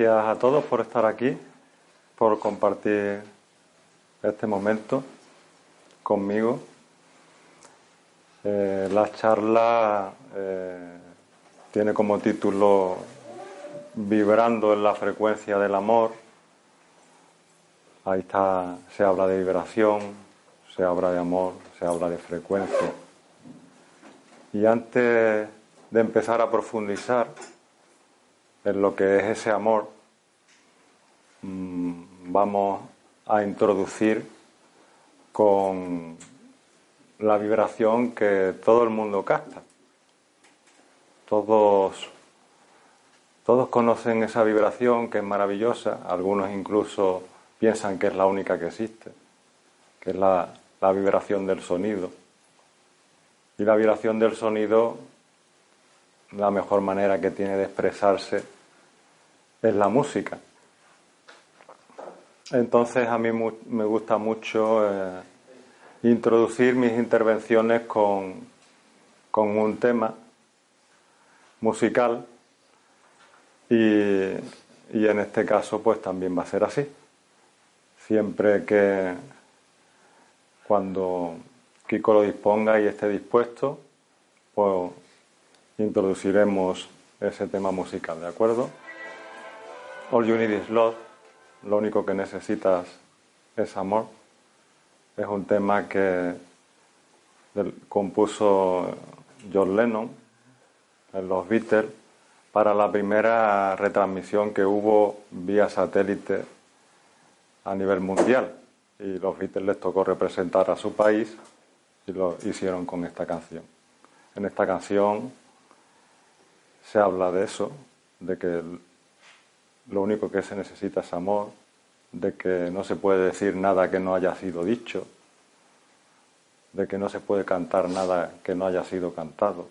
Gracias a todos por estar aquí, por compartir este momento conmigo. Eh, la charla eh, tiene como título Vibrando en la frecuencia del amor. Ahí está, se habla de vibración, se habla de amor, se habla de frecuencia. Y antes de empezar a profundizar en lo que es ese amor, mm, vamos a introducir con la vibración que todo el mundo capta. Todos, todos conocen esa vibración que es maravillosa, algunos incluso piensan que es la única que existe, que es la, la vibración del sonido. Y la vibración del sonido la mejor manera que tiene de expresarse es la música. Entonces a mí me gusta mucho eh, introducir mis intervenciones con, con, un tema musical y, y en este caso pues también va a ser así. Siempre que cuando Kiko lo disponga y esté dispuesto, pues introduciremos ese tema musical, ¿de acuerdo? All you need is love, lo único que necesitas es amor. Es un tema que compuso John Lennon en los Beatles para la primera retransmisión que hubo vía satélite a nivel mundial. Y los Beatles les tocó representar a su país y lo hicieron con esta canción. En esta canción se habla de eso, de que lo único que se necesita es amor, de que no se puede decir nada que no haya sido dicho, de que no se puede cantar nada que no haya sido cantado,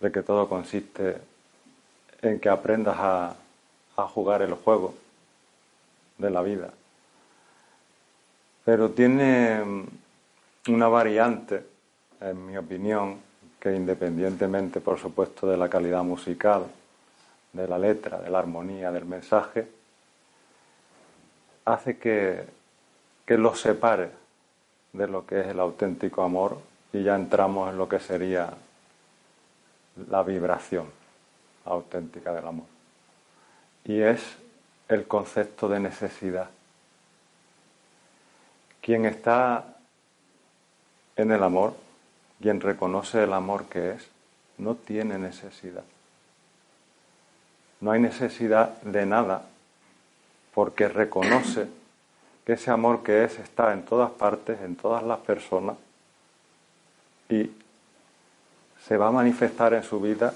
de que todo consiste en que aprendas a, jugar el juego de la vida. Pero tiene una variante, en mi opinión, que independientemente, por supuesto, de la calidad musical, de la letra, de la armonía, del mensaje, hace que, que los separe de lo que es el auténtico amor y ya entramos en lo que sería la vibración auténtica del amor. Y es el concepto de necesidad. Quien está en el amor quien reconoce el amor que es, no tiene necesidad. No hay necesidad de nada porque reconoce que ese amor que es está en todas partes, en todas las personas y se va a manifestar en su vida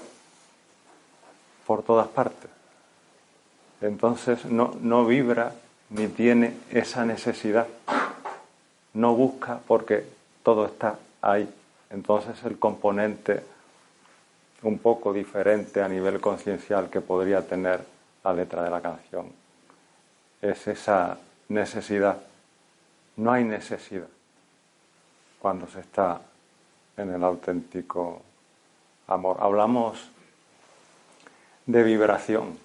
por todas partes. Entonces no, no vibra ni tiene esa necesidad. No busca porque todo está ahí. Entonces el componente un poco diferente a nivel conciencial que podría tener la letra de la canción es esa necesidad. No hay necesidad cuando se está en el auténtico amor. Hablamos de vibración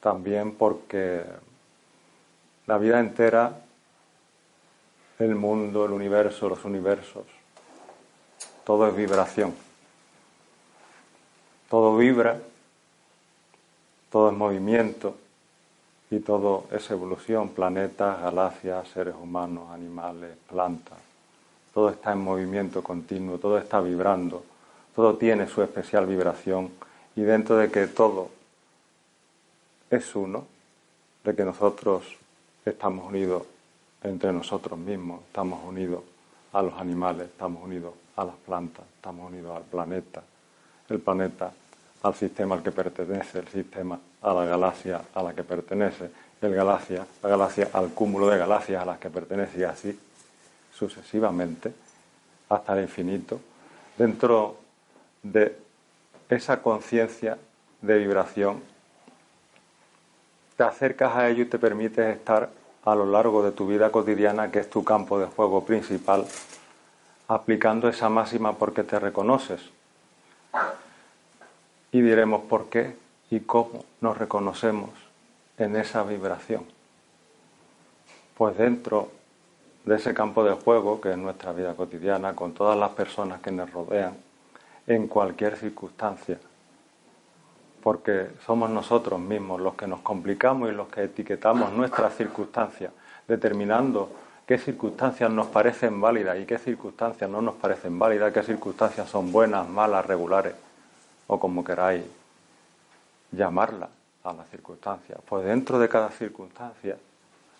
también porque la vida entera, el mundo, el universo, los universos, todo es vibración. Todo vibra, todo es movimiento y todo es evolución, planetas, galaxias, seres humanos, animales, plantas. Todo está en movimiento continuo, todo está vibrando, todo tiene su especial vibración y dentro de que todo es uno, de que nosotros estamos unidos entre nosotros mismos, estamos unidos a los animales, estamos unidos a las plantas, estamos unidos al planeta, el planeta al sistema al que pertenece, el sistema a la galaxia a la que pertenece, el galaxia, la galaxia al cúmulo de galaxias a las que pertenece y así sucesivamente hasta el infinito, dentro de esa conciencia de vibración, te acercas a ello y te permites estar a lo largo de tu vida cotidiana, que es tu campo de juego principal, aplicando esa máxima porque te reconoces. Y diremos, ¿por qué y cómo nos reconocemos en esa vibración. Pues dentro de ese campo de juego que es nuestra vida cotidiana, con todas las personas que nos rodean, en cualquier circunstancia, porque somos nosotros mismos los que nos complicamos y los que etiquetamos nuestras circunstancias, determinando qué circunstancias nos parecen válidas y qué circunstancias no nos parecen válidas, qué circunstancias son buenas, malas, regulares, o como queráis llamarlas a las circunstancias. Pues dentro de cada circunstancia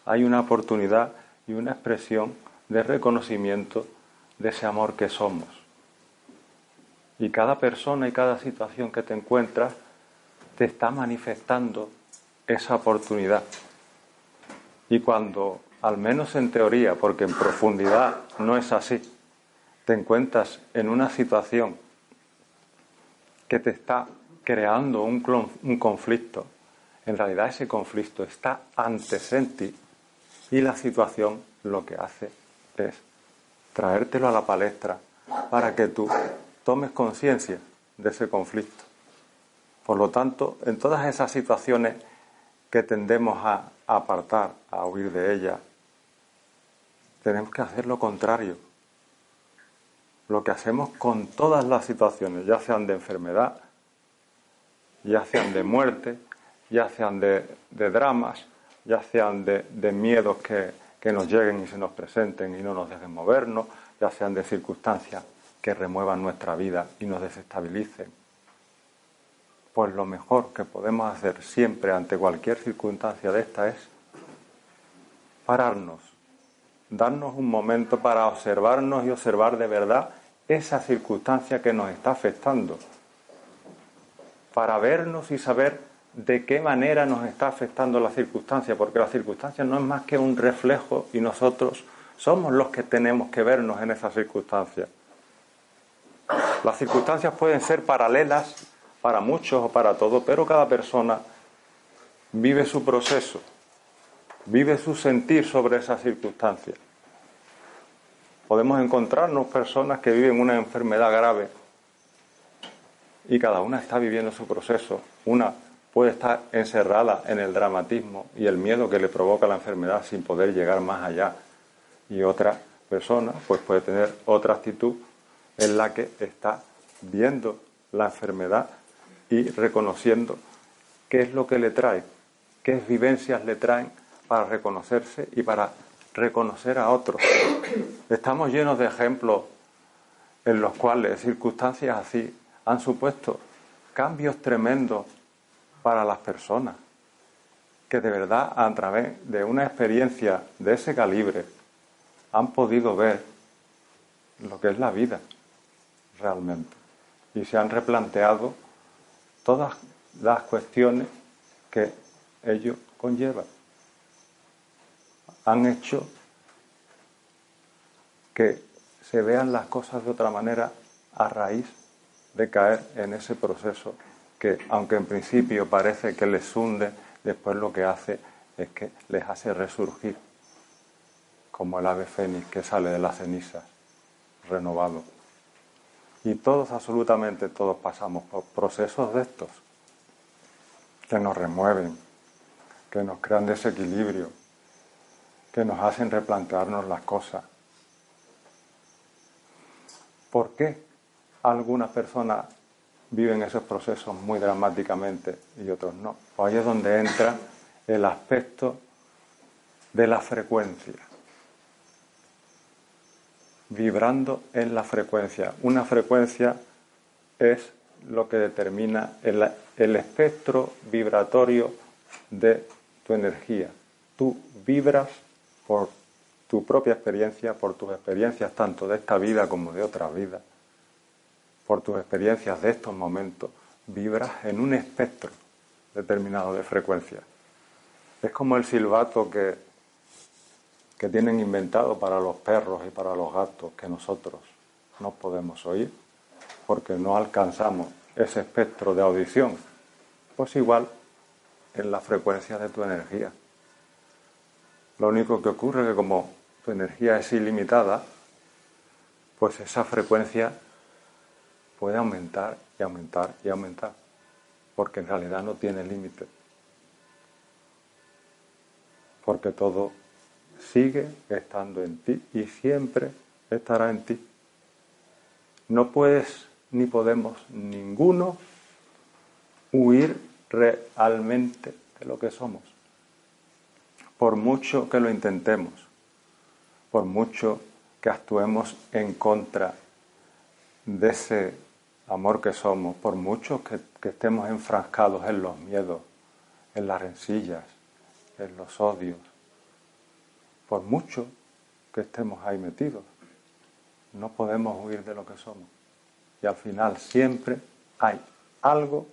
hay una oportunidad y una expresión de reconocimiento de ese amor que somos. Y cada persona y cada situación que te encuentras te está manifestando esa oportunidad. Y cuando, al menos en teoría, porque en profundidad no es así, te encuentras en una situación que te está creando un, conflicto, en realidad ese conflicto está antes en ti y la situación lo que hace es traértelo a la palestra para que tú tomes conciencia de ese conflicto. Por lo tanto, en todas esas situaciones que tendemos a apartar, a huir de ellas, tenemos que hacer lo contrario. Lo que hacemos con todas las situaciones, ya sean de enfermedad, ya sean de muerte, ya sean de, dramas, ya sean de, miedos que, que nos lleguen y se nos presenten y no nos dejen movernos, ya sean de circunstancias que remuevan nuestra vida y nos desestabilicen pues lo mejor que podemos hacer siempre ante cualquier circunstancia de esta es pararnos, darnos un momento para observarnos y observar de verdad esa circunstancia que nos está afectando, para vernos y saber de qué manera nos está afectando la circunstancia, porque la circunstancia no es más que un reflejo y nosotros somos los que tenemos que vernos en esa circunstancia. Las circunstancias pueden ser paralelas para muchos o para todos, pero cada persona vive su proceso, vive su sentir sobre esas circunstancias. Podemos encontrarnos personas que viven una enfermedad grave y cada una está viviendo su proceso. Una puede estar encerrada en el dramatismo y el miedo que le provoca la enfermedad sin poder llegar más allá. Y otra persona pues puede tener otra actitud en la que está viendo la enfermedad y reconociendo qué es lo que le trae, qué vivencias le traen para reconocerse y para reconocer a otros. Estamos llenos de ejemplos en los cuales circunstancias así han supuesto cambios tremendos para las personas, que de verdad a través de una experiencia de ese calibre han podido ver lo que es la vida realmente y se han replanteado todas las cuestiones que ello conlleva. Han hecho que se vean las cosas de otra manera a raíz de caer en ese proceso que, aunque en principio parece que les hunde, después lo que hace es que les hace resurgir, como el ave fénix que sale de las cenizas, renovado. Y todos, absolutamente todos, pasamos por procesos de estos que nos remueven, que nos crean desequilibrio, que nos hacen replantearnos las cosas. ¿Por qué algunas personas viven esos procesos muy dramáticamente y otros no? Pues ahí es donde entra el aspecto de la frecuencia vibrando en la frecuencia. Una frecuencia es lo que determina el, espectro vibratorio de tu energía. Tú vibras por tu propia experiencia, por tus experiencias tanto de esta vida como de otra vida, por tus experiencias de estos momentos, vibras en un espectro determinado de frecuencia. Es como el silbato que que tienen inventado para los perros y para los gatos que nosotros no podemos oír porque no alcanzamos ese espectro de audición. Pues igual en la frecuencia de tu energía. Lo único que ocurre es que como tu energía es ilimitada, pues esa frecuencia puede aumentar y aumentar y aumentar. porque en realidad no tiene límite, porque todo sigue estando en ti y siempre estará en ti. No puedes ni podemos ninguno huir realmente de lo que somos, por mucho que lo intentemos, por mucho que actuemos en contra de ese amor que somos, por mucho que, estemos enfrascados en los miedos, en las rencillas, en los odios, por mucho que estemos ahí metidos, no podemos huir de lo que somos. Y al final siempre hay algo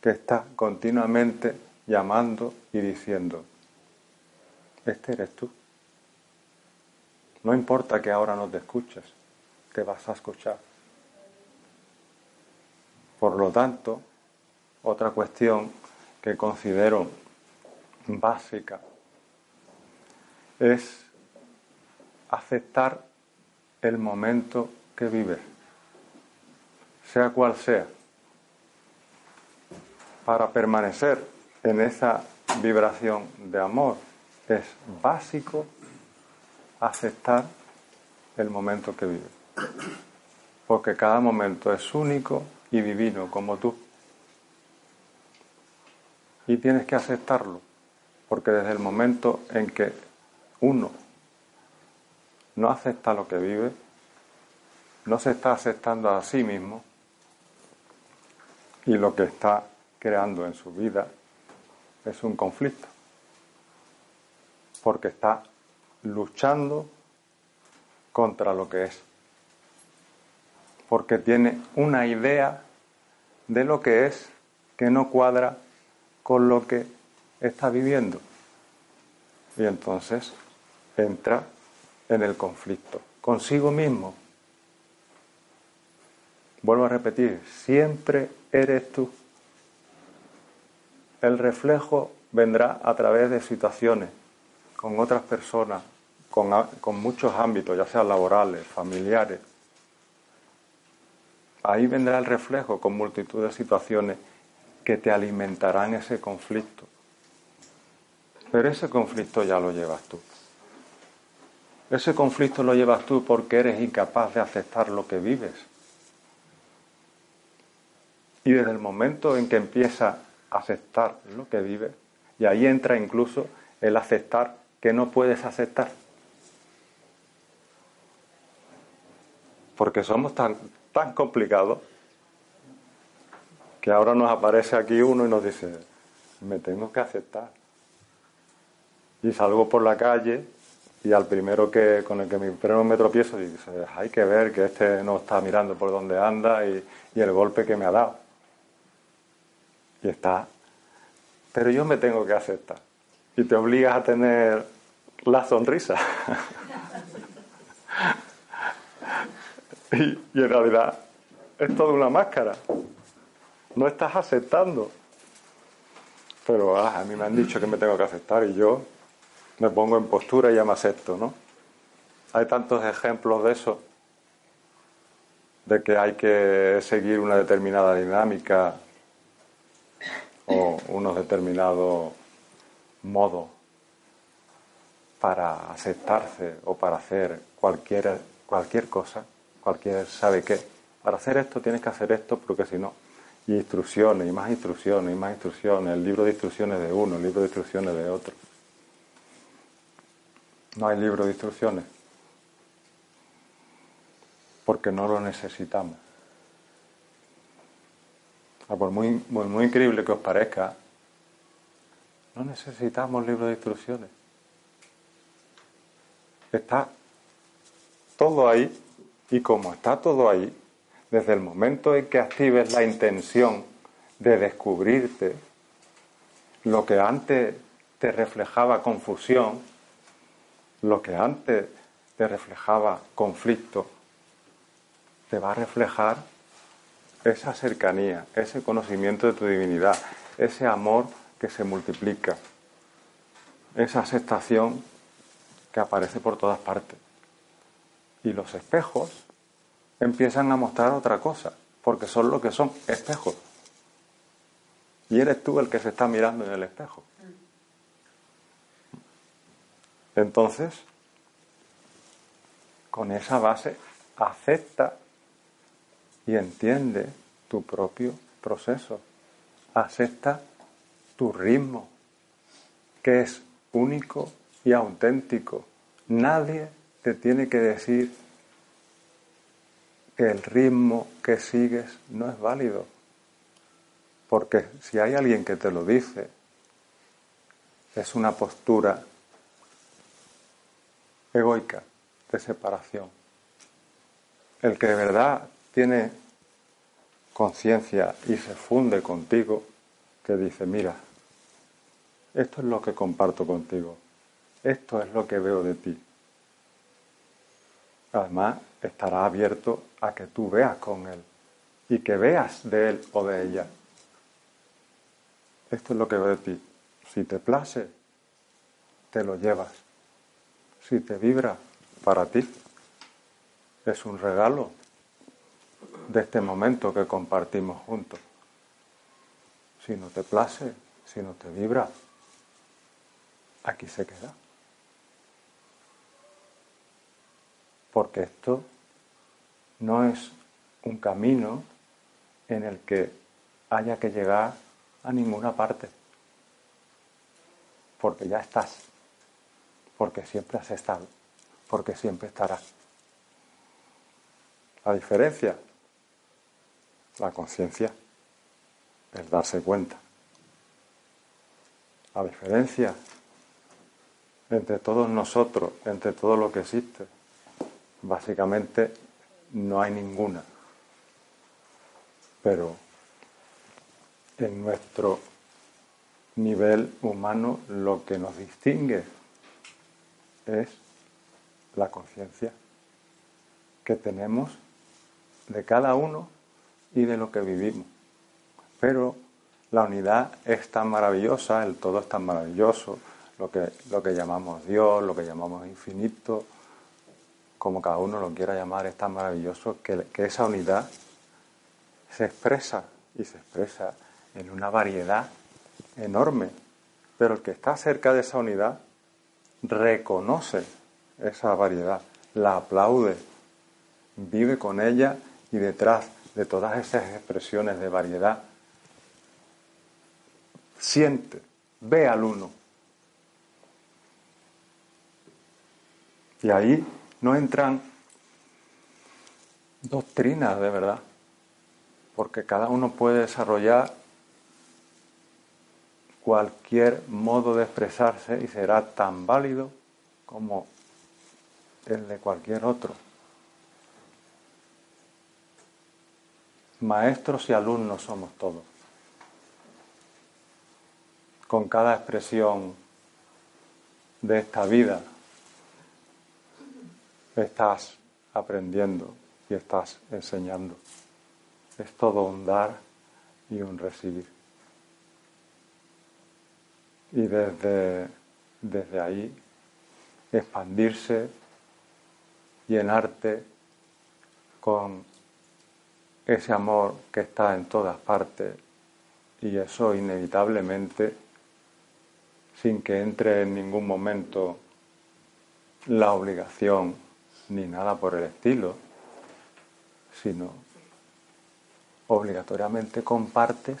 que está continuamente llamando y diciendo, este eres tú. No importa que ahora no te escuches, te vas a escuchar. Por lo tanto, otra cuestión que considero básica es aceptar el momento que vives, sea cual sea, para permanecer en esa vibración de amor. Es básico aceptar el momento que vives, porque cada momento es único y divino como tú. Y tienes que aceptarlo, porque desde el momento en que uno no acepta lo que vive, no se está aceptando a sí mismo y lo que está creando en su vida es un conflicto, porque está luchando contra lo que es porque tiene una idea de lo que es que no cuadra con lo que está viviendo. Y entonces entra en el conflicto consigo mismo. Vuelvo a repetir, siempre eres tú. El reflejo vendrá a través de situaciones, con otras personas, con, con muchos ámbitos, ya sean laborales, familiares, Ahí vendrá el reflejo con multitud de situaciones que te alimentarán ese conflicto. Pero ese conflicto ya lo llevas tú. Ese conflicto lo llevas tú porque eres incapaz de aceptar lo que vives. Y desde el momento en que empiezas a aceptar lo que vives, y ahí entra incluso el aceptar que no puedes aceptar. Porque somos tan, tan complicado que ahora nos aparece aquí uno y nos dice, me tengo que aceptar. Y salgo por la calle y al primero que con el que mi primero me tropiezo dice, hay que ver que este no está mirando por donde anda y el golpe que me ha dado. Y está. Pero yo me tengo que aceptar. Y te obligas a tener la sonrisa. Y, en realidad es toda una máscara. No estás aceptando. Pero ah, a mí me han dicho que me tengo que aceptar y yo me pongo en postura y ya me acepto, ¿no? Hay tantos ejemplos de eso, de que hay que seguir una determinada dinámica o unos determinados modos para aceptarse o para hacer cualquier, cualquier cosa cualquiera sabe que para hacer esto tienes que hacer esto porque si no, y instrucciones, y más instrucciones, y más instrucciones, el libro de instrucciones de uno, el libro de instrucciones de otro. No hay libro de instrucciones porque no lo necesitamos. Por muy, increíble que os parezca, no necesitamos libro de instrucciones. Está todo ahí y como está todo ahí, desde el momento en que actives la intención de descubrirte, lo que antes te reflejaba confusión, lo que antes te reflejaba conflicto, te va a reflejar esa cercanía, ese conocimiento de tu divinidad, ese amor que se multiplica, esa aceptación que aparece por todas partes. Y los espejos empiezan a mostrar otra cosa, porque son lo que son, espejos. y eres tú el que se está mirando en el espejo. Entonces, con esa base, acepta y entiende tu propio proceso. Acepta tu ritmo, que es único y auténtico. Nadie te tiene que decir que el ritmo que sigues no es válido. Porque si hay alguien que te lo dice, es una postura egoica de separación. El que de verdad tiene conciencia y se funde contigo, que dice, mira, esto es lo que comparto contigo, esto es lo que veo de ti. Además, estará abierto a que tú veas con él y que veas de él o de ella. Esto es lo que veo de ti. Si te place, te lo llevas. Si te vibra para ti, es un regalo de este momento que compartimos juntos. Si no te place, si no te vibra, aquí se queda. Porque esto no es un camino en el que haya que llegar a ninguna parte. Porque ya estás. Porque siempre has estado. Porque siempre estarás. La diferencia, la conciencia, el darse cuenta. La diferencia entre todos nosotros, entre todo lo que existe, básicamente no hay ninguna. Pero en nuestro nivel humano lo que nos distingue es la conciencia que tenemos de cada uno y de lo que vivimos. Pero la unidad es tan maravillosa, el todo es tan maravilloso, lo que, lo que llamamos Dios, lo que llamamos infinito, como cada uno lo quiera llamar, es tan maravilloso que, que esa unidad se expresa y se expresa en una variedad enorme. Pero el que está cerca de esa unidad reconoce esa variedad, la aplaude, vive con ella y detrás de todas esas expresiones de variedad, siente, ve al uno. Y ahí no entran doctrinas de verdad, porque cada uno puede desarrollar cualquier modo de expresarse y será tan válido como el de cualquier otro. Maestros y alumnos somos todos. Con cada expresión de esta vida estás aprendiendo y estás enseñando. Es todo un dar y un recibir. Y desde, desde ahí expandirse, llenarte con ese amor que está en todas partes y eso inevitablemente, sin que entre en ningún momento la obligación ni nada por el estilo, sino obligatoriamente compartes,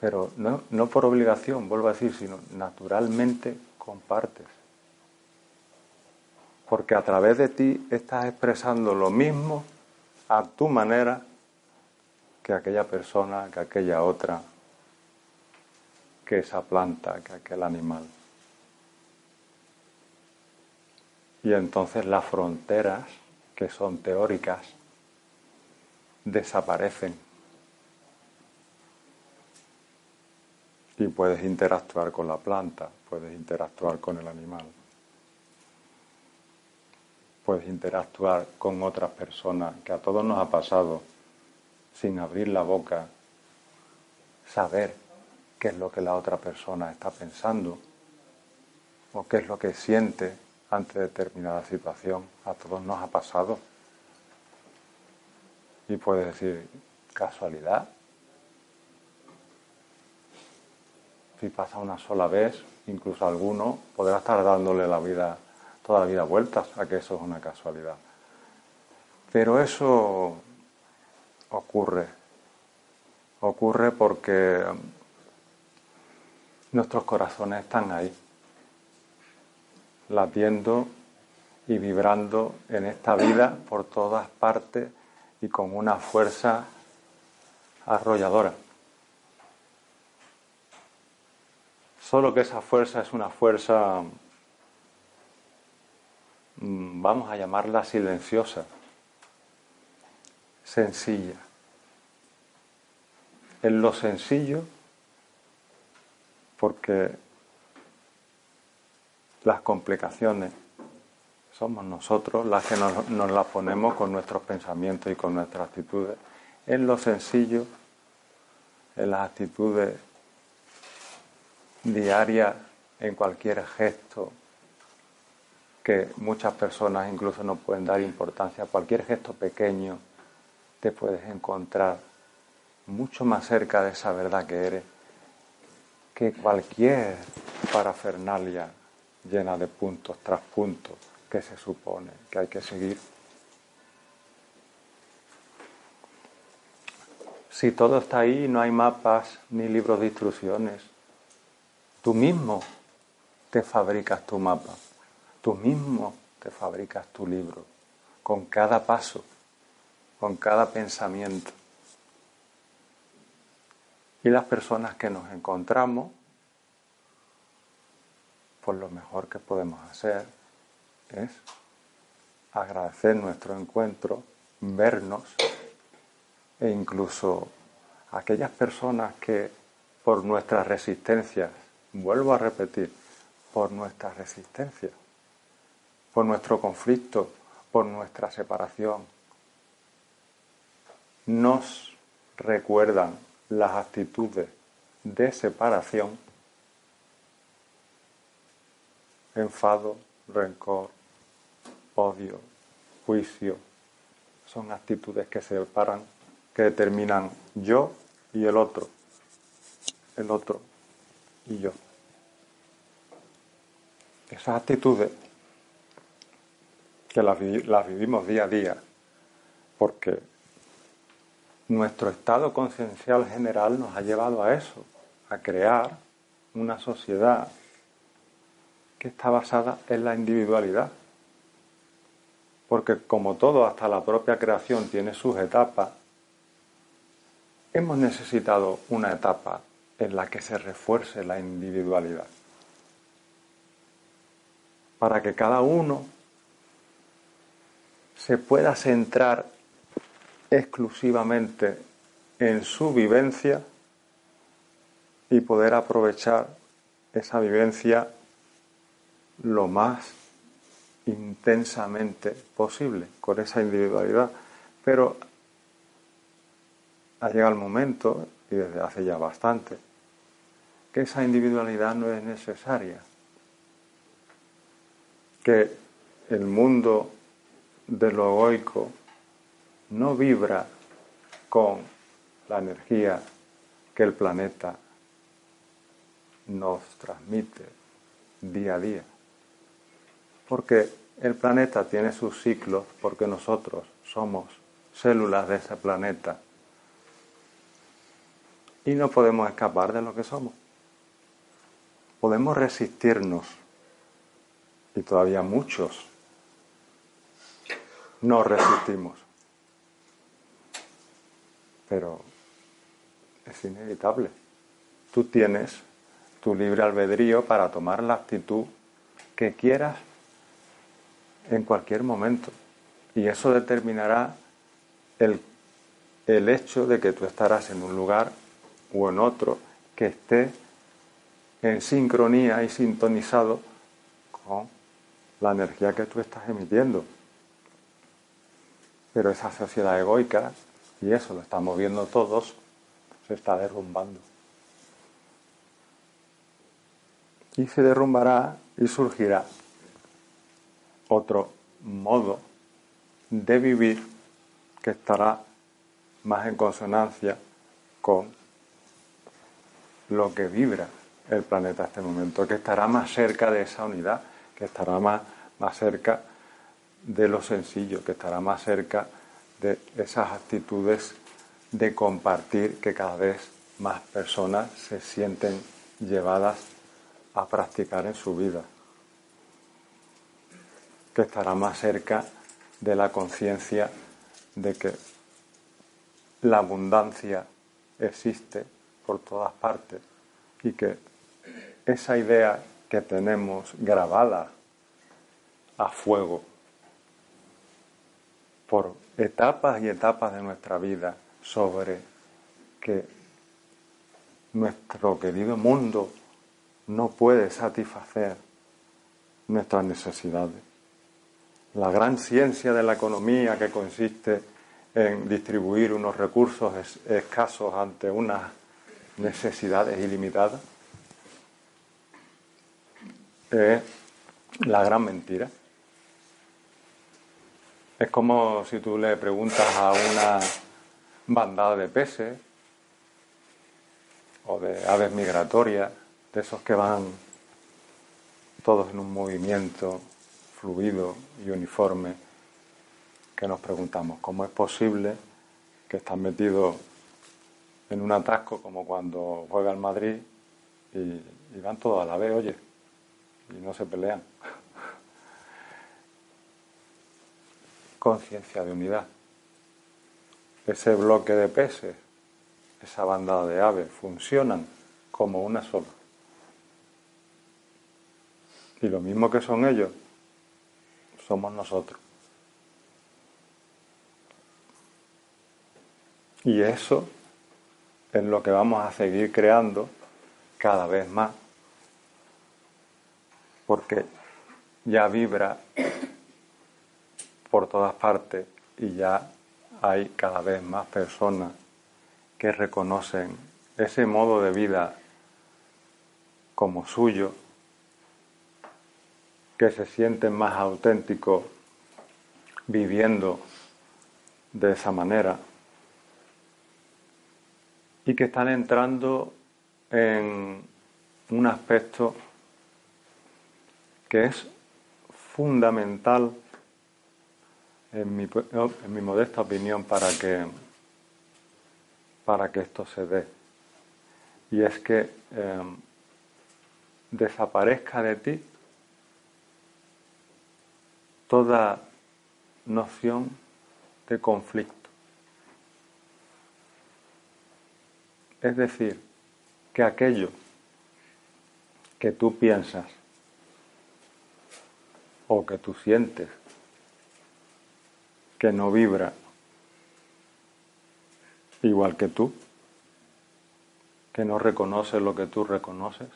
pero no, no por obligación, vuelvo a decir, sino naturalmente compartes. Porque a través de ti estás expresando lo mismo a tu manera que aquella persona, que aquella otra, que esa planta, que aquel animal. Y entonces las fronteras, que son teóricas, desaparecen. Y puedes interactuar con la planta, puedes interactuar con el animal, puedes interactuar con otras personas, que a todos nos ha pasado, sin abrir la boca, saber qué es lo que la otra persona está pensando o qué es lo que siente ante determinada situación. A todos nos ha pasado. Y puedes decir, casualidad. si pasa una sola vez, incluso alguno podrá estar dándole la vida, toda la vida vueltas a que eso es una casualidad. Pero eso ocurre, ocurre porque nuestros corazones están ahí, latiendo y vibrando en esta vida por todas partes y con una fuerza arrolladora. Solo que esa fuerza es una fuerza, mm, vamos a llamarla silenciosa, sencilla. En lo sencillo, porque las complicaciones somos nosotros las que nos, nos las ponemos con nuestros pensamientos y con nuestras actitudes. En lo sencillo, en las actitudes diarias, en cualquier gesto, que muchas personas incluso no pueden dar importancia, cualquier gesto pequeño, te puedes encontrar mucho más cerca de esa verdad que eres que cualquier parafernalia llena de puntos tras puntos que se supone que hay que seguir. Si todo está ahí, no hay mapas ni libros de instrucciones. Tú mismo te fabricas tu mapa, tú mismo te fabricas tu libro, con cada paso, con cada pensamiento. Y las personas que nos encontramos, pues lo mejor que podemos hacer es agradecer nuestro encuentro, vernos e incluso aquellas personas que por nuestras resistencias, vuelvo a repetir, por nuestras resistencias, por nuestro conflicto, por nuestra separación, nos recuerdan las actitudes de separación, enfado, rencor, odio, juicio, son actitudes que se separan, que determinan yo y el otro, el otro y yo. Esas actitudes que las, las vivimos día a día, porque nuestro estado conciencial general nos ha llevado a eso, a crear una sociedad que está basada en la individualidad. Porque como todo, hasta la propia creación tiene sus etapas, hemos necesitado una etapa en la que se refuerce la individualidad. Para que cada uno se pueda centrar exclusivamente en su vivencia y poder aprovechar esa vivencia lo más intensamente posible con esa individualidad. Pero ha llegado el momento, y desde hace ya bastante, que esa individualidad no es necesaria, que el mundo de lo egoico no vibra con la energía que el planeta nos transmite día a día. Porque el planeta tiene sus ciclos, porque nosotros somos células de ese planeta. Y no podemos escapar de lo que somos. Podemos resistirnos. Y todavía muchos no resistimos, pero es inevitable. Tú tienes tu libre albedrío para tomar la actitud que quieras en cualquier momento. Y eso determinará el, el hecho de que tú estarás en un lugar o en otro que esté en sincronía y sintonizado con la energía que tú estás emitiendo. Pero esa sociedad egoica, y eso lo estamos viendo todos, se está derrumbando. Y se derrumbará y surgirá otro modo de vivir que estará más en consonancia con lo que vibra el planeta en este momento, que estará más cerca de esa unidad, que estará más, más cerca de lo sencillo, que estará más cerca de esas actitudes de compartir que cada vez más personas se sienten llevadas a practicar en su vida, que estará más cerca de la conciencia de que la abundancia existe por todas partes y que esa idea que tenemos grabada a fuego por etapas y etapas de nuestra vida sobre que nuestro querido mundo no puede satisfacer nuestras necesidades. La gran ciencia de la economía que consiste en distribuir unos recursos escasos ante unas necesidades ilimitadas es la gran mentira. Es como si tú le preguntas a una bandada de peces o de aves migratorias, de esos que van todos en un movimiento fluido y uniforme, que nos preguntamos, ¿cómo es posible que están metidos en un atasco como cuando juega el Madrid y, y van todos a la vez, oye, y no se pelean? Conciencia de unidad. Ese bloque de peces esa bandada de aves, funcionan como una sola. Y lo mismo que son ellos, somos nosotros. Y eso es lo que vamos a seguir creando cada vez más, porque ya vibra por todas partes y ya hay cada vez más personas que reconocen ese modo de vida como suyo, que se sienten más auténticos viviendo de esa manera y que están entrando en un aspecto que es fundamental en mi, en mi modesta opinión para que para que esto se dé. Y es que em, desaparezca de ti toda noción de conflicto. Es decir, que aquello que tú piensas o que tú sientes que no vibra. Igual que tú, que no reconoce lo que tú reconoces,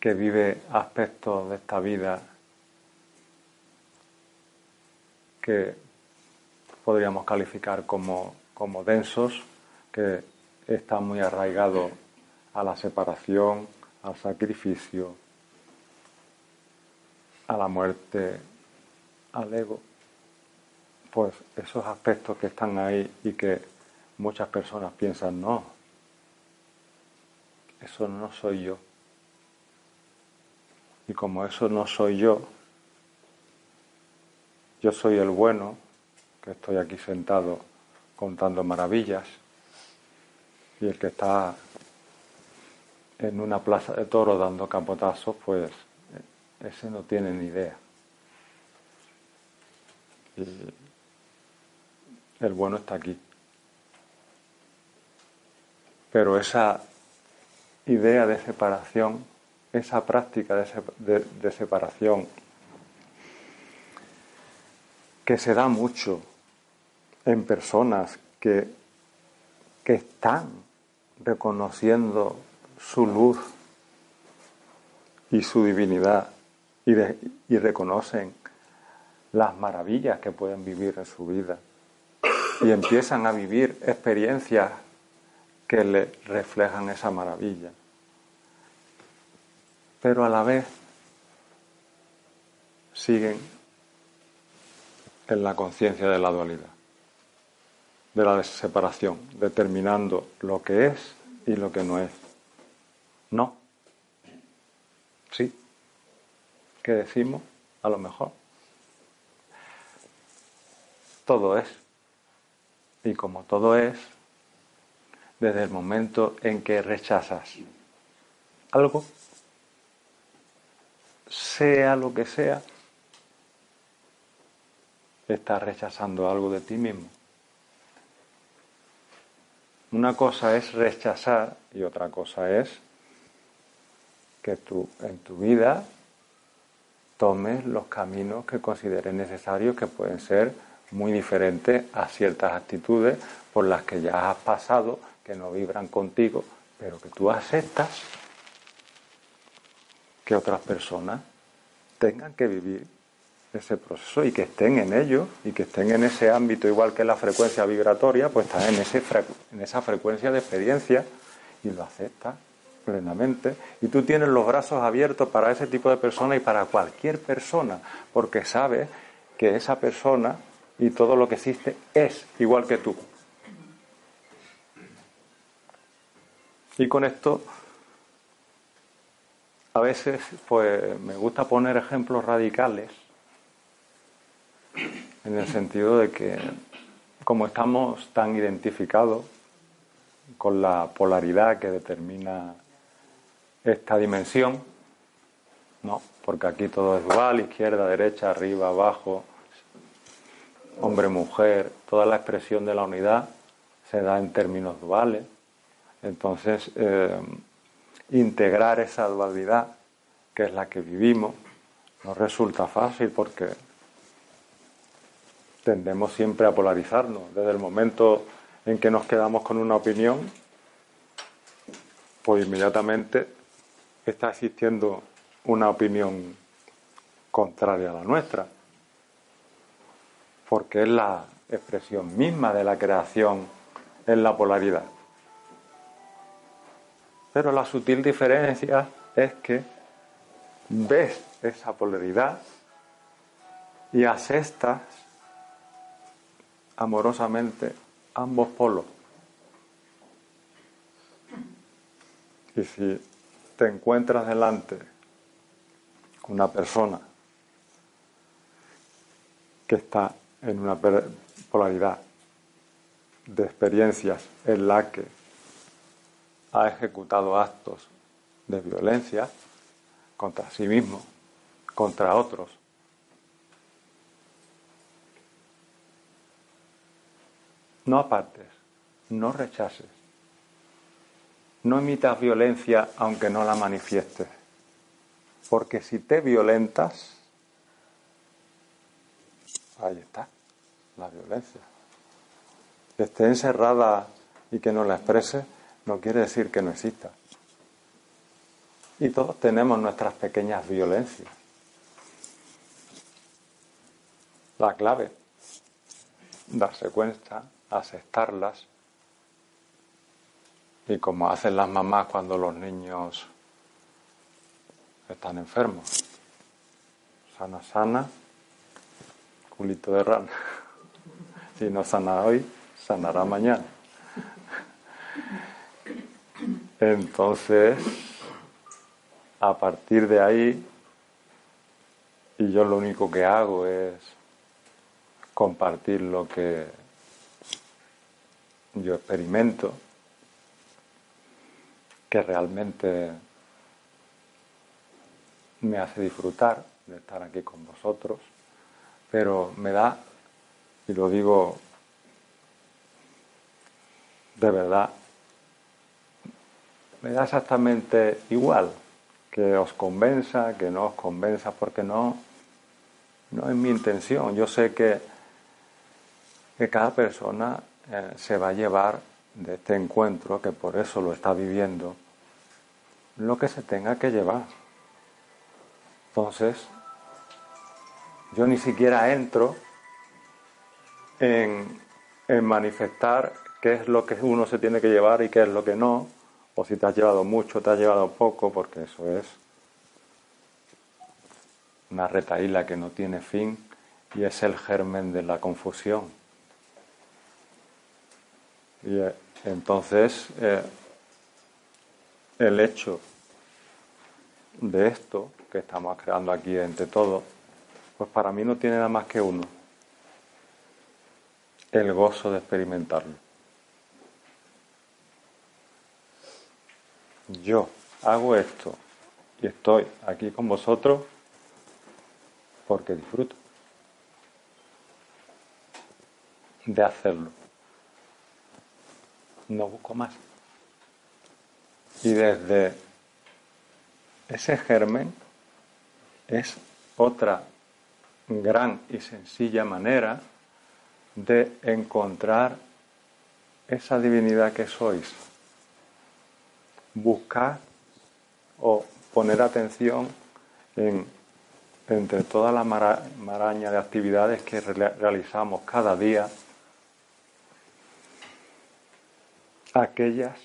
que vive aspectos de esta vida que podríamos calificar como, como densos, que están muy arraigados a la separación, al sacrificio, a la muerte, al ego pues esos aspectos que están ahí y que muchas personas piensan, no, eso no soy yo. Y como eso no soy yo, yo soy el bueno, que estoy aquí sentado contando maravillas, y el que está en una plaza de toros dando capotazos, pues ese no tiene ni idea. Y el bueno está aquí. Pero esa idea de separación, esa práctica de, separación, que se da mucho en personas que, que están reconociendo su luz y su divinidad y, y reconocen las maravillas que pueden vivir en su vida y empiezan a vivir experiencias que le reflejan esa maravilla. Pero a la vez siguen en la conciencia de la dualidad, de la separación, determinando lo que es y lo que no es. No. Sí. ¿Qué decimos? A lo mejor. Todo es. Y como todo es, desde el momento en que rechazas algo, sea lo que sea, estás rechazando algo de ti mismo. Una cosa es rechazar y otra cosa es que tú en tu vida tomes los caminos que consideres necesarios, que pueden ser muy diferentes a ciertas actitudes por las que ya has pasado, que no vibran contigo, pero que tú aceptas que otras personas tengan que vivir ese proceso y que estén en ello y que estén en ese ámbito, igual que la frecuencia vibratoria, pues están en, ese en esa frecuencia de experiencia y lo aceptas plenamente. Y tú tienes los brazos abiertos para ese tipo de persona y para cualquier persona, porque sabes que esa persona y todo lo que existe es igual que tú. Y con esto, a veces, pues me gusta poner ejemplos radicales, en el sentido de que, como estamos tan identificados con la polaridad que determina esta dimensión, no, porque aquí todo es dual, izquierda, derecha, arriba, abajo, hombre, mujer, toda la expresión de la unidad se da en términos duales. Entonces, eh, integrar esa dualidad, que es la que vivimos, no resulta fácil porque tendemos siempre a polarizarnos. Desde el momento en que nos quedamos con una opinión, pues inmediatamente está existiendo una opinión contraria a la nuestra, porque es la expresión misma de la creación en la polaridad. Pero la sutil diferencia es que ves esa polaridad y aceptas amorosamente ambos polos. Y si te encuentras delante una persona que está en una polaridad de experiencias en la que ha ejecutado actos de violencia contra sí mismo, contra otros. No apartes, no rechaces, no imitas violencia aunque no la manifiestes, porque si te violentas, ahí está, la violencia. Que esté encerrada y que no la exprese no quiere decir que no exista. Y todos tenemos nuestras pequeñas violencias. La clave, darse cuenta, aceptarlas. Y como hacen las mamás cuando los niños están enfermos. Sana, sana, culito de rana. Si no sana hoy, sanará mañana. Entonces, a partir de ahí, y yo lo único que hago es compartir lo que yo experimento, que realmente me hace disfrutar de estar aquí con vosotros, pero me da, y lo digo de verdad, me da exactamente igual que os convenza, que no os convenza, porque no, no es mi intención. Yo sé que, que cada persona eh, se va a llevar de este encuentro, que por eso lo está viviendo, lo que se tenga que llevar. Entonces, yo ni siquiera entro en, manifestar qué es lo que uno se tiene que llevar y qué es lo que no, o si te has llevado mucho, te has llevado poco, porque eso es una retaíla que no tiene fin y es el germen de la confusión. Y eh, entonces eh, el hecho de esto que estamos creando aquí entre todos, pues para mí no tiene nada más que uno, el gozo de experimentarlo. Yo hago esto y estoy aquí con vosotros porque disfruto de hacerlo. No busco más. Y desde ese germen es otra gran y sencilla manera de encontrar esa divinidad que sois. Buscar o poner atención en, entre toda la maraña de actividades que realizamos cada día, aquellas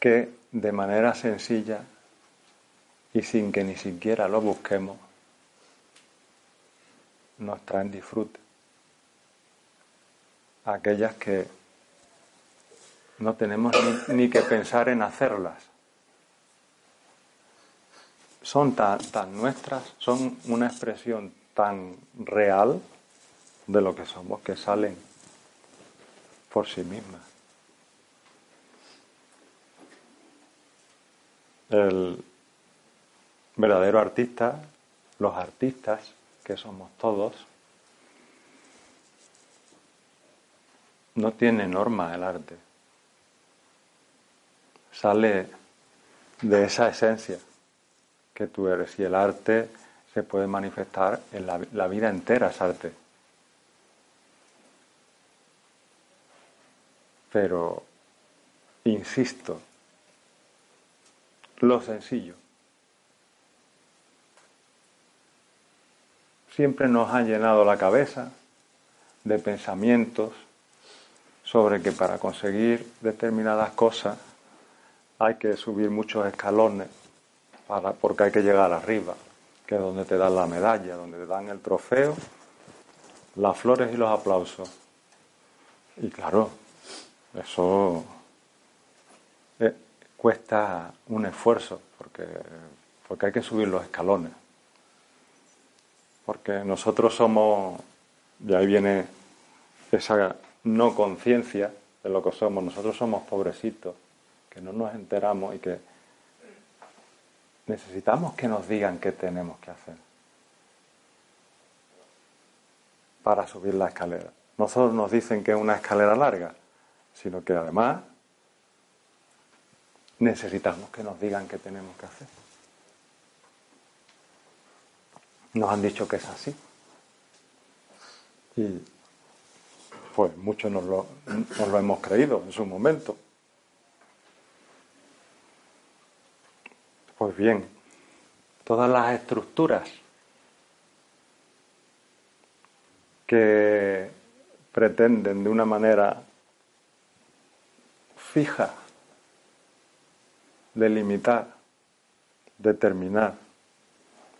que de manera sencilla y sin que ni siquiera lo busquemos, nos traen disfrute. Aquellas que no tenemos ni, que pensar en hacerlas. Son tan, tan nuestras, son una expresión tan real de lo que somos que salen por sí mismas. El verdadero artista, los artistas, que somos todos, no tiene norma el arte. Sale de esa esencia que tú eres y el arte se puede manifestar en la, vida entera, es arte. Pero, insisto, lo sencillo. Siempre nos han llenado la cabeza de pensamientos sobre que para conseguir determinadas cosas hay que subir muchos escalones para, porque hay que llegar arriba, que es donde te dan la medalla, donde te dan el trofeo, las flores y los aplausos. Y claro, eso cuesta un esfuerzo, porque, porque hay que subir los escalones. Porque nosotros somos, y ahí viene esa no conciencia de lo que somos, nosotros somos pobrecitos, que no nos enteramos y que necesitamos que nos digan qué tenemos que hacer para subir la escalera. No solo nos dicen que es una escalera larga, sino que además necesitamos que nos digan qué tenemos que hacer. Nos han dicho que es así. Y pues muchos nos lo, lo hemos creído en su momento. Pues bien, todas las estructuras que pretenden de una manera fija delimitar, determinar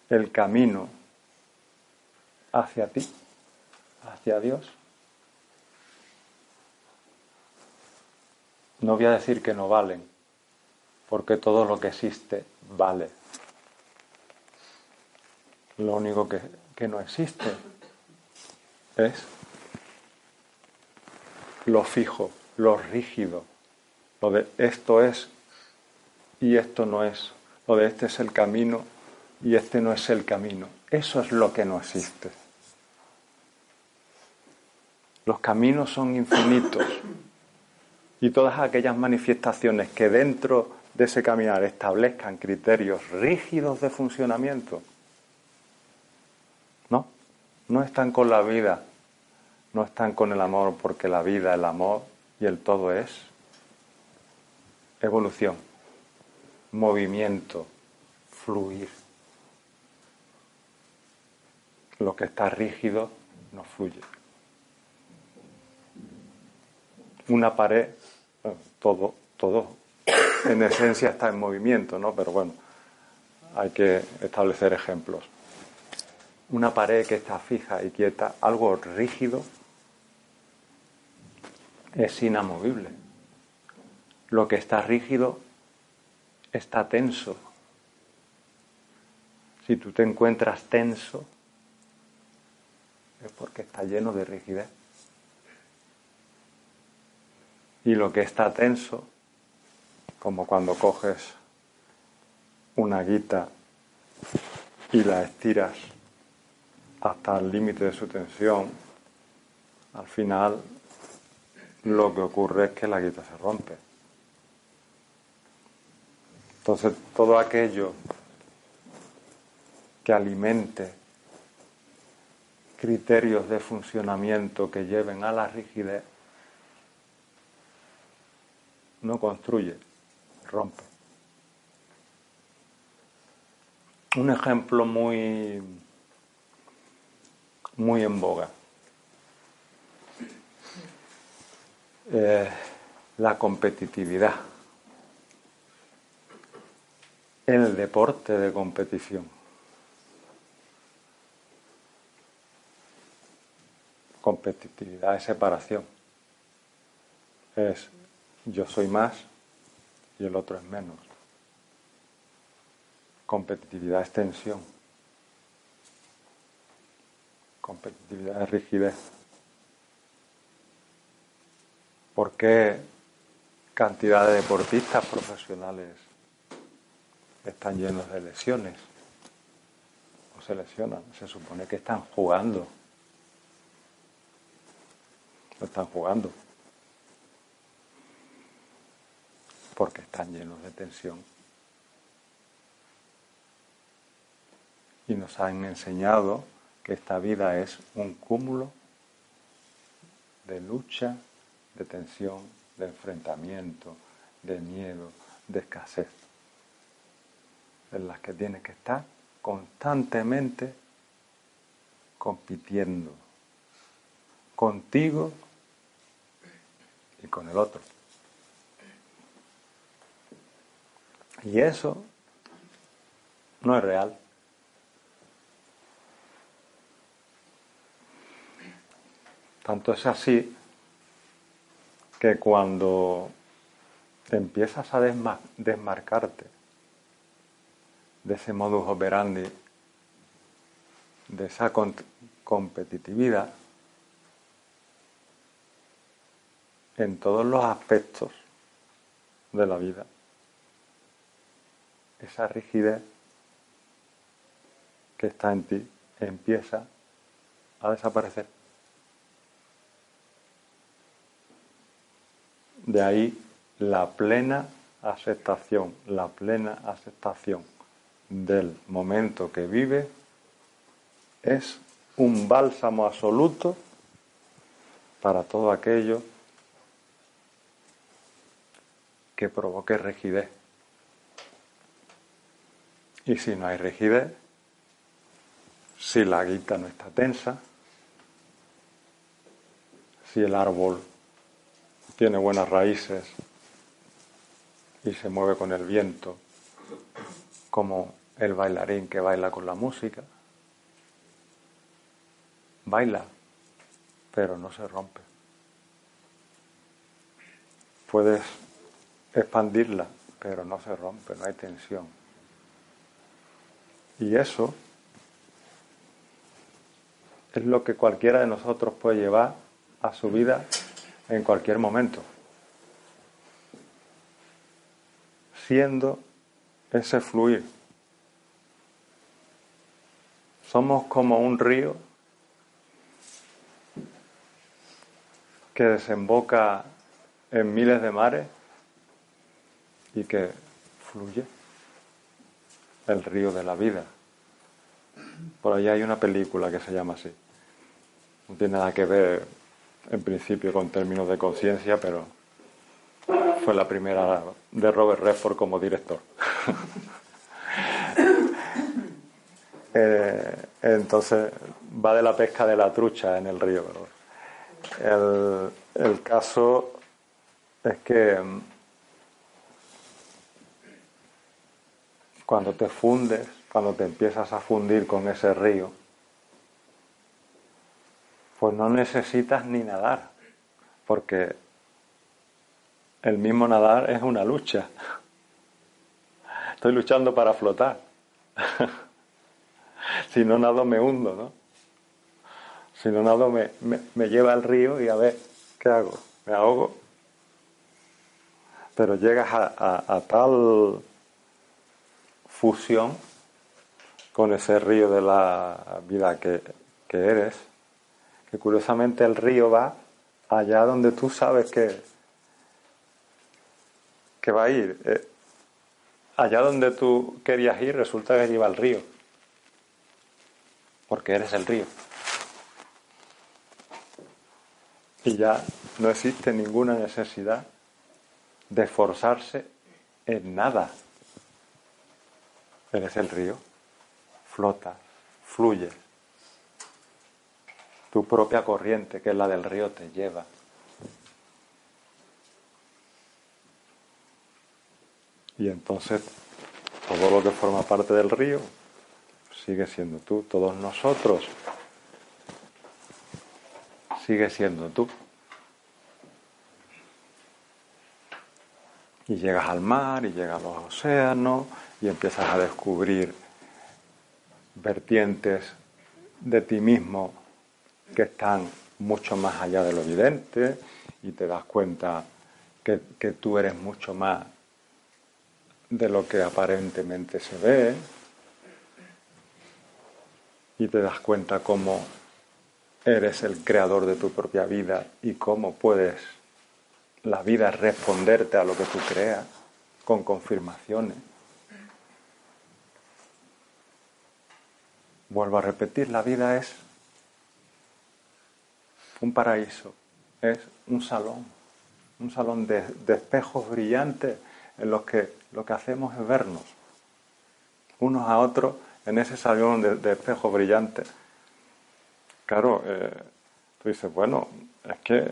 el camino hacia ti, hacia Dios. No voy a decir que no valen, porque todo lo que existe vale. Lo único que, que no existe es lo fijo, lo rígido, lo de esto es y esto no es, o de este es el camino y este no es el camino. Eso es lo que no existe. Los caminos son infinitos y todas aquellas manifestaciones que dentro de ese caminar establezcan criterios rígidos de funcionamiento, no, no están con la vida, no están con el amor, porque la vida, el amor y el todo es evolución movimiento, fluir. Lo que está rígido no fluye. Una pared, todo, todo en esencia está en movimiento, ¿no? Pero bueno, hay que establecer ejemplos. Una pared que está fija y quieta, algo rígido, es inamovible. Lo que está rígido está tenso, Si tú te encuentras tenso, es porque está lleno de rigidez. Y lo que está tenso, como cuando coges una guita y la estiras hasta el límite de su tensión, al final lo que ocurre es que la guita se rompe. Entonces, todo aquello que alimente criterios de funcionamiento que lleven a la rigidez, no construye, rompe. Un ejemplo muy, muy en boga. Eh, la competitividad. El deporte de competición. Competitividad es separación. Es yo soy más y el otro es menos. Competitividad es tensión. Competitividad es rigidez. ¿Por qué cantidad de deportistas profesionales están llenos de lesiones? O se lesionan. Se supone que están jugando. No están jugando. Porque están llenos de tensión. Y nos han enseñado que esta vida es un cúmulo de lucha de tensión, de enfrentamiento, de miedo, de escasez, en las que tienes que estar constantemente compitiendo contigo y con el otro. Y eso no es real. Tanto es así que cuando empiezas a desmarcarte de ese modus operandi, de esa competitividad, en todos los aspectos de la vida, esa rigidez que está en ti empieza a desaparecer. De ahí la plena aceptación, la plena aceptación del momento que vive es un bálsamo absoluto para todo aquello que provoque rigidez. Y si no hay rigidez, si la guita no está tensa, si el árbol tiene buenas raíces y se mueve con el viento, como el bailarín que baila con la música. Baila, pero no se rompe. Puedes expandirla, pero no se rompe, no hay tensión. Y eso es lo que cualquiera de nosotros puede llevar a su vida en cualquier momento, siendo ese fluir. Somos como un río que desemboca en miles de mares y que fluye el río de la vida. Por ahí hay una película que se llama así. No tiene nada que ver en principio con términos de conciencia, pero fue la primera de Robert Redford como director. Eh, entonces va de la pesca de la trucha en el río. El caso es que cuando te fundes, cuando te empiezas a fundir con ese río, pues no necesitas ni nadar, porque el mismo nadar es una lucha. Estoy luchando para flotar. si no nado me hundo, ¿no? Si no nado me, me, lleva al río y a ver, ¿qué hago? ¿Me ahogo? Pero llegas a, tal fusión con ese río de la vida que, eres, que curiosamente el río va allá donde tú sabes que, que va a ir. Eh, allá donde tú querías ir resulta que lleva el río, porque eres el río. Y ya no existe ninguna necesidad de esforzarse en nada. Eres el río, flota, fluye. Tu propia corriente, que es la del río, te lleva. Y entonces todo lo que forma parte del río sigue siendo tú, todos nosotros sigue siendo tú. Y llegas al mar y llegas a los océanos y empiezas a descubrir vertientes de ti mismo que están mucho más allá de lo evidente y te das cuenta que, que tú eres mucho más de lo que aparentemente se ve y te das cuenta cómo eres el creador de tu propia vida y cómo puedes la vida responderte a lo que tú creas con confirmaciones. Vuelvo a repetir, la vida es un paraíso, es un salón, un salón de, de espejos brillantes en los que lo que hacemos es vernos unos a otros en ese salón de, espejos brillantes. Claro, eh, tú dices, bueno, es que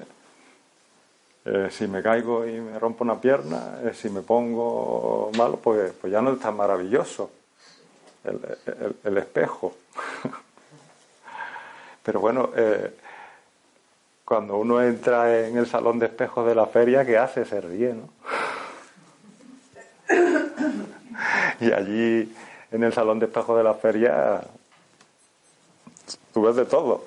eh, si me caigo y me rompo una pierna, eh, si me pongo malo, pues, pues ya no es tan maravilloso el, espejo. Pero bueno, cuando uno entra en el salón de espejos de la feria, ¿qué hace? Se ríe, ¿no? y allí en el salón de espejo de la feria tú ves de todo.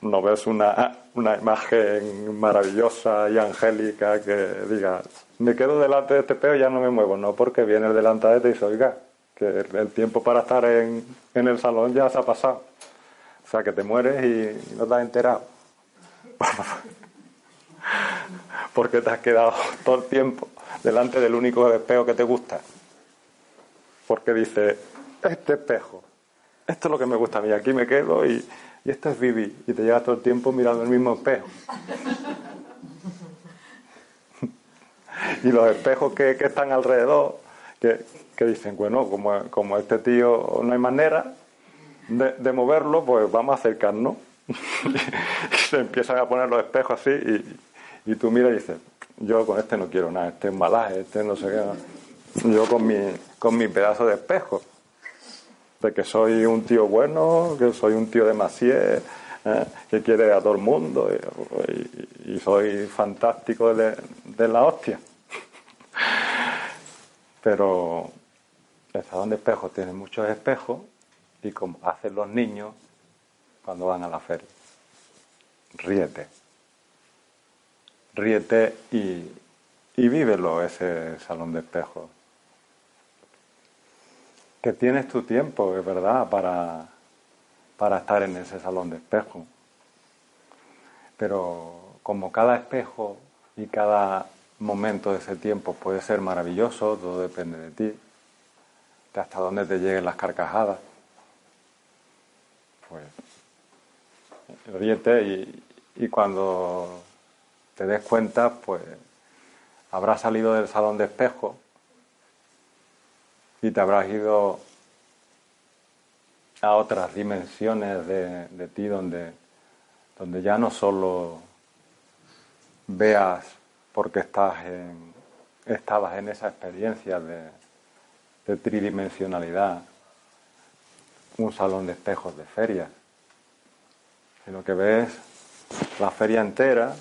No ves una, una imagen maravillosa y angélica que diga, me quedo delante de este espejo y ya no me muevo. No, porque viene delante de ti y dice, oiga, que el tiempo para estar en, en el salón ya se ha pasado. O sea, que te mueres y no te has enterado. porque te has quedado todo el tiempo delante del único espejo que te gusta porque dice, este espejo, esto es lo que me gusta a mí, aquí me quedo y, esto es vivir, y te llevas todo el tiempo mirando el mismo espejo. y los espejos que, están alrededor, que, dicen, bueno, como, como, este tío no hay manera de, moverlo, pues vamos a acercarnos. y se empiezan a poner los espejos así y, y tú miras y dices, yo con este no quiero nada, este es malaje, este no sé qué. Yo con mi, con mi pedazo de espejo, de que soy un tío bueno, que soy un tío de ¿eh? que quiere a todo el mundo y, soy fantástico de, la hostia. Pero el salón de espejos tiene muchos espejos y como hacen los niños cuando van a la feria. Ríete. Ríete y, y vívelo ese salón de espejos que tienes tu tiempo, es verdad, para, para estar en ese salón de espejo. Pero como cada espejo y cada momento de ese tiempo puede ser maravilloso, todo depende de ti, de hasta dónde te lleguen las carcajadas. Pues ríete y, y cuando te des cuenta, pues habrás salido del salón de espejo y te habrás ido a otras dimensiones de, ti donde, donde ya no solo veas porque estás en, estabas en esa experiencia de, de tridimensionalidad, un salón de espejos de feria, sino que ves la feria entera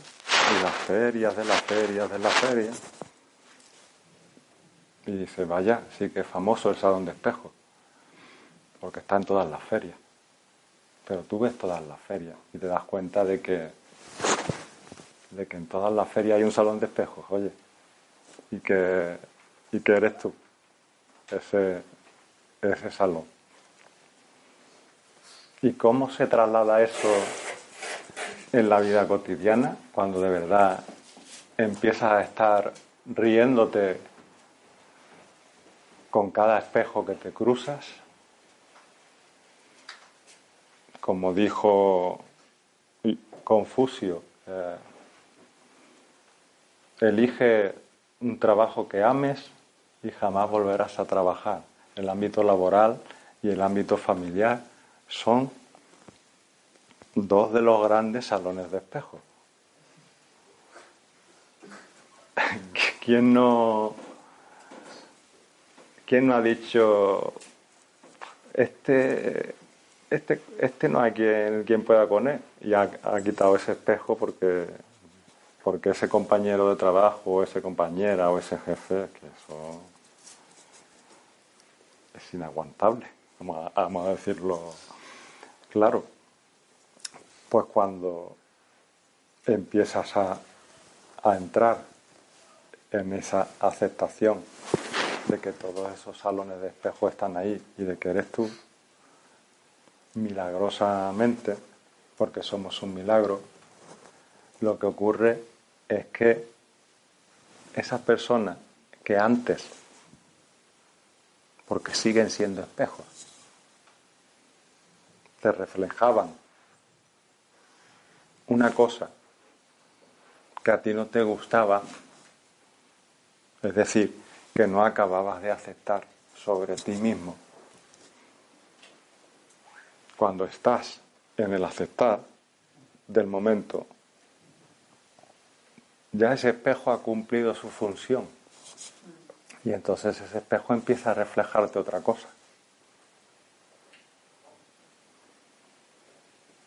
y las ferias de las ferias de las ferias y dice, vaya, sí que es famoso el salón de espejo, porque está en todas las ferias. pero tú ves todas las ferias y te das cuenta de que, de que en todas las ferias hay un salón de espejos, oye, y que, y que eres tú, ese, ese salón. ¿Y cómo se traslada eso en la vida cotidiana cuando de verdad empiezas a estar riéndote con cada espejo que te cruzas? Como dijo Confucio, eh, elige un trabajo que ames y jamás volverás a trabajar. El ámbito laboral y el ámbito familiar son dos de los grandes salones de espejo. ¿Quién no, quién no ha dicho este, este, este no hay quien, quien pueda con él y ha, quitado ese espejo porque porque ese compañero de trabajo, o esa compañera, o ese jefe, que eso es inaguantable, vamos a, decirlo claro. Pues cuando empiezas a, a entrar en esa aceptación de que todos esos salones de espejo están ahí y de que eres tú, milagrosamente, porque somos un milagro, lo que ocurre es que esas personas que antes, porque siguen siendo espejos, te reflejaban una cosa que a ti no te gustaba, es decir, que no acababas de aceptar sobre ti mismo. Cuando estás en el aceptar del momento ya ese espejo ha cumplido su función. Y entonces ese espejo empieza a reflejarte otra cosa.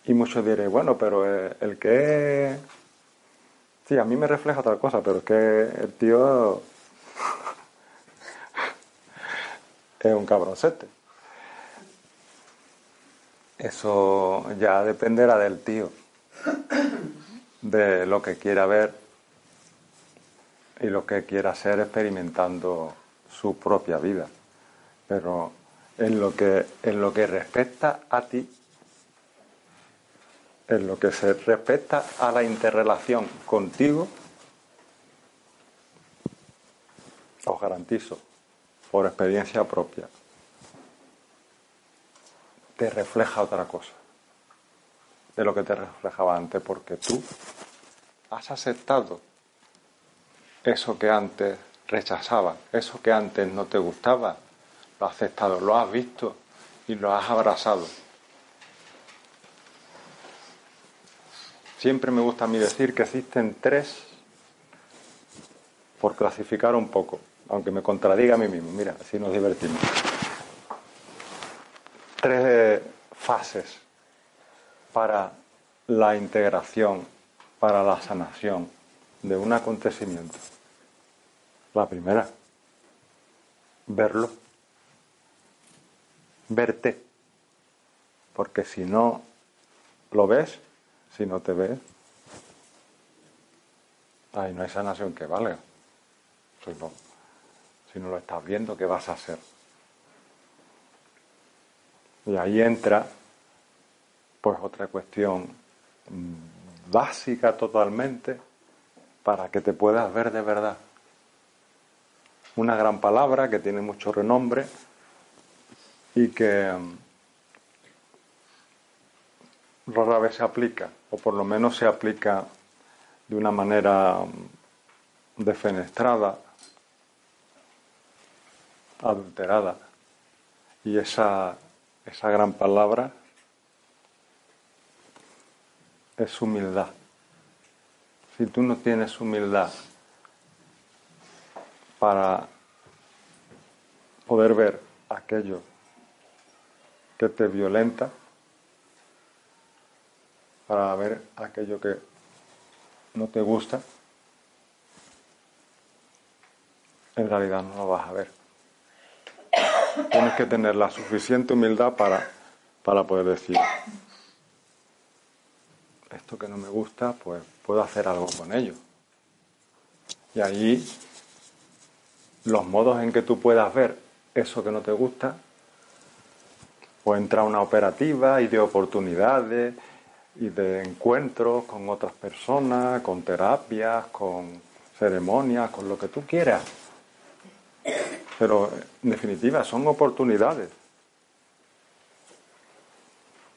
Y muchos diréis, bueno, pero eh, el que... Sí, a mí me refleja otra cosa, pero es que el tío es un cabroncete. Eso ya dependerá del tío, de lo que quiera ver y lo que quiera hacer experimentando su propia vida. Pero en lo que, en lo que respecta a ti, en lo que se respecta a la interrelación contigo, os garantizo, por experiencia propia, te refleja otra cosa de lo que te reflejaba antes, porque tú has aceptado eso que antes rechazaba, eso que antes no te gustaba, lo has aceptado, lo has visto y lo has abrazado. Siempre me gusta a mí decir que existen tres, por clasificar un poco, aunque me contradiga a mí mismo, mira, así nos divertimos. Tres fases para la integración, para la sanación de un acontecimiento. La primera, verlo, verte, porque si no lo ves, si no te ves, ahí no hay sanación que valga. Si no, si no lo estás viendo, ¿qué vas a hacer? Y ahí entra, pues, otra cuestión mm, básica totalmente para que te puedas ver de verdad una gran palabra que tiene mucho renombre y que mm, rara vez se aplica, o por lo menos se aplica de una manera mm, defenestrada, adulterada. Y esa, esa gran palabra es humildad. Si tú no tienes humildad para poder ver aquello que te violenta, para ver aquello que no te gusta, en realidad no lo vas a ver. Tienes que tener la suficiente humildad para, para poder decir, esto que no me gusta, pues puedo hacer algo con ello. Y ahí los modos en que tú puedas ver eso que no te gusta, pues entra una operativa y de oportunidades y de encuentros con otras personas, con terapias, con ceremonias, con lo que tú quieras. Pero en definitiva son oportunidades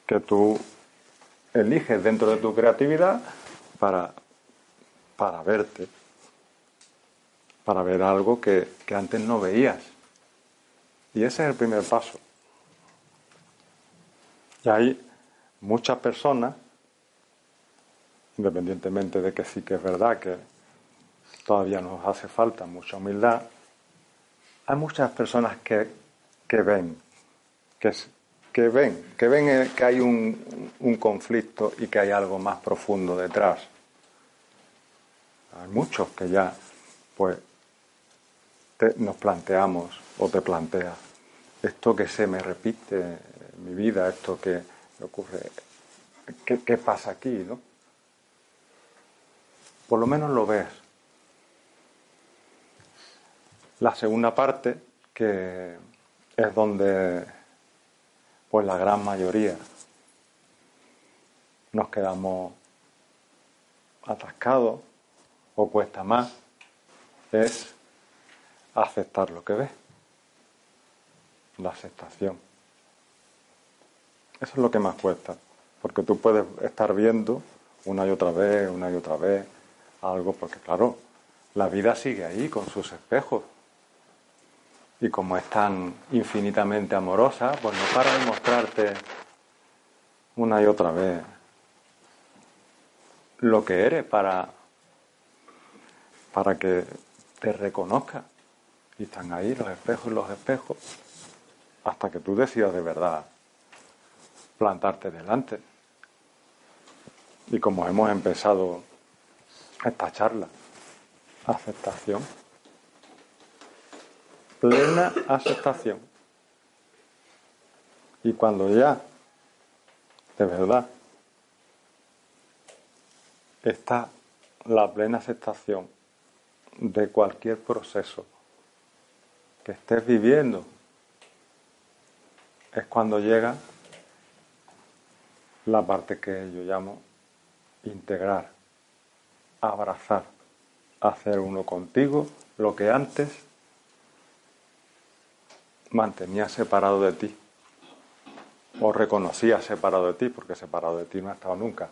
que tú eliges dentro de tu creatividad para, para verte, para ver algo que, que antes no veías. Y ese es el primer paso. Y hay muchas personas, independientemente de que sí que es verdad que todavía nos hace falta mucha humildad, hay muchas personas que, que ven, que, que ven, que ven que hay un, un conflicto y que hay algo más profundo detrás. Hay muchos que ya, pues, nos planteamos o te planteas, esto que se me repite en mi vida, esto que me ocurre, ¿qué, qué pasa aquí, no? Por lo menos lo ves. La segunda parte, que es donde pues la gran mayoría nos quedamos atascados o cuesta más, es aceptar lo que ves, la aceptación. Eso es lo que más cuesta, porque tú puedes estar viendo una y otra vez, una y otra vez algo, porque claro, la vida sigue ahí con sus espejos. Y como es tan infinitamente amorosa, pues no para de mostrarte una y otra vez lo que eres para, para que te reconozca. Y están ahí los espejos y los espejos hasta que tú decidas de verdad plantarte delante. Y como hemos empezado esta charla, aceptación, plena aceptación. Y cuando ya, de verdad, está la plena aceptación de cualquier proceso que estés viviendo, es cuando llega la parte que yo llamo integrar, abrazar, hacer uno contigo lo que antes mantenía separado de ti o reconocía separado de ti, porque separado de ti no ha estado nunca.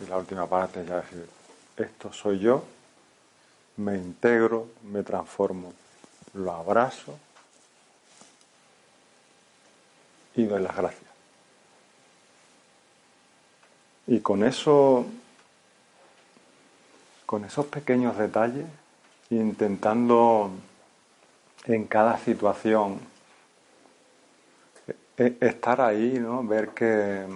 Y la última parte es ya decir, esto soy yo, me integro, me transformo, lo abrazo y doy las gracias. Y con eso, con esos pequeños detalles, intentando en cada situación e, estar ahí, ¿no? ver que,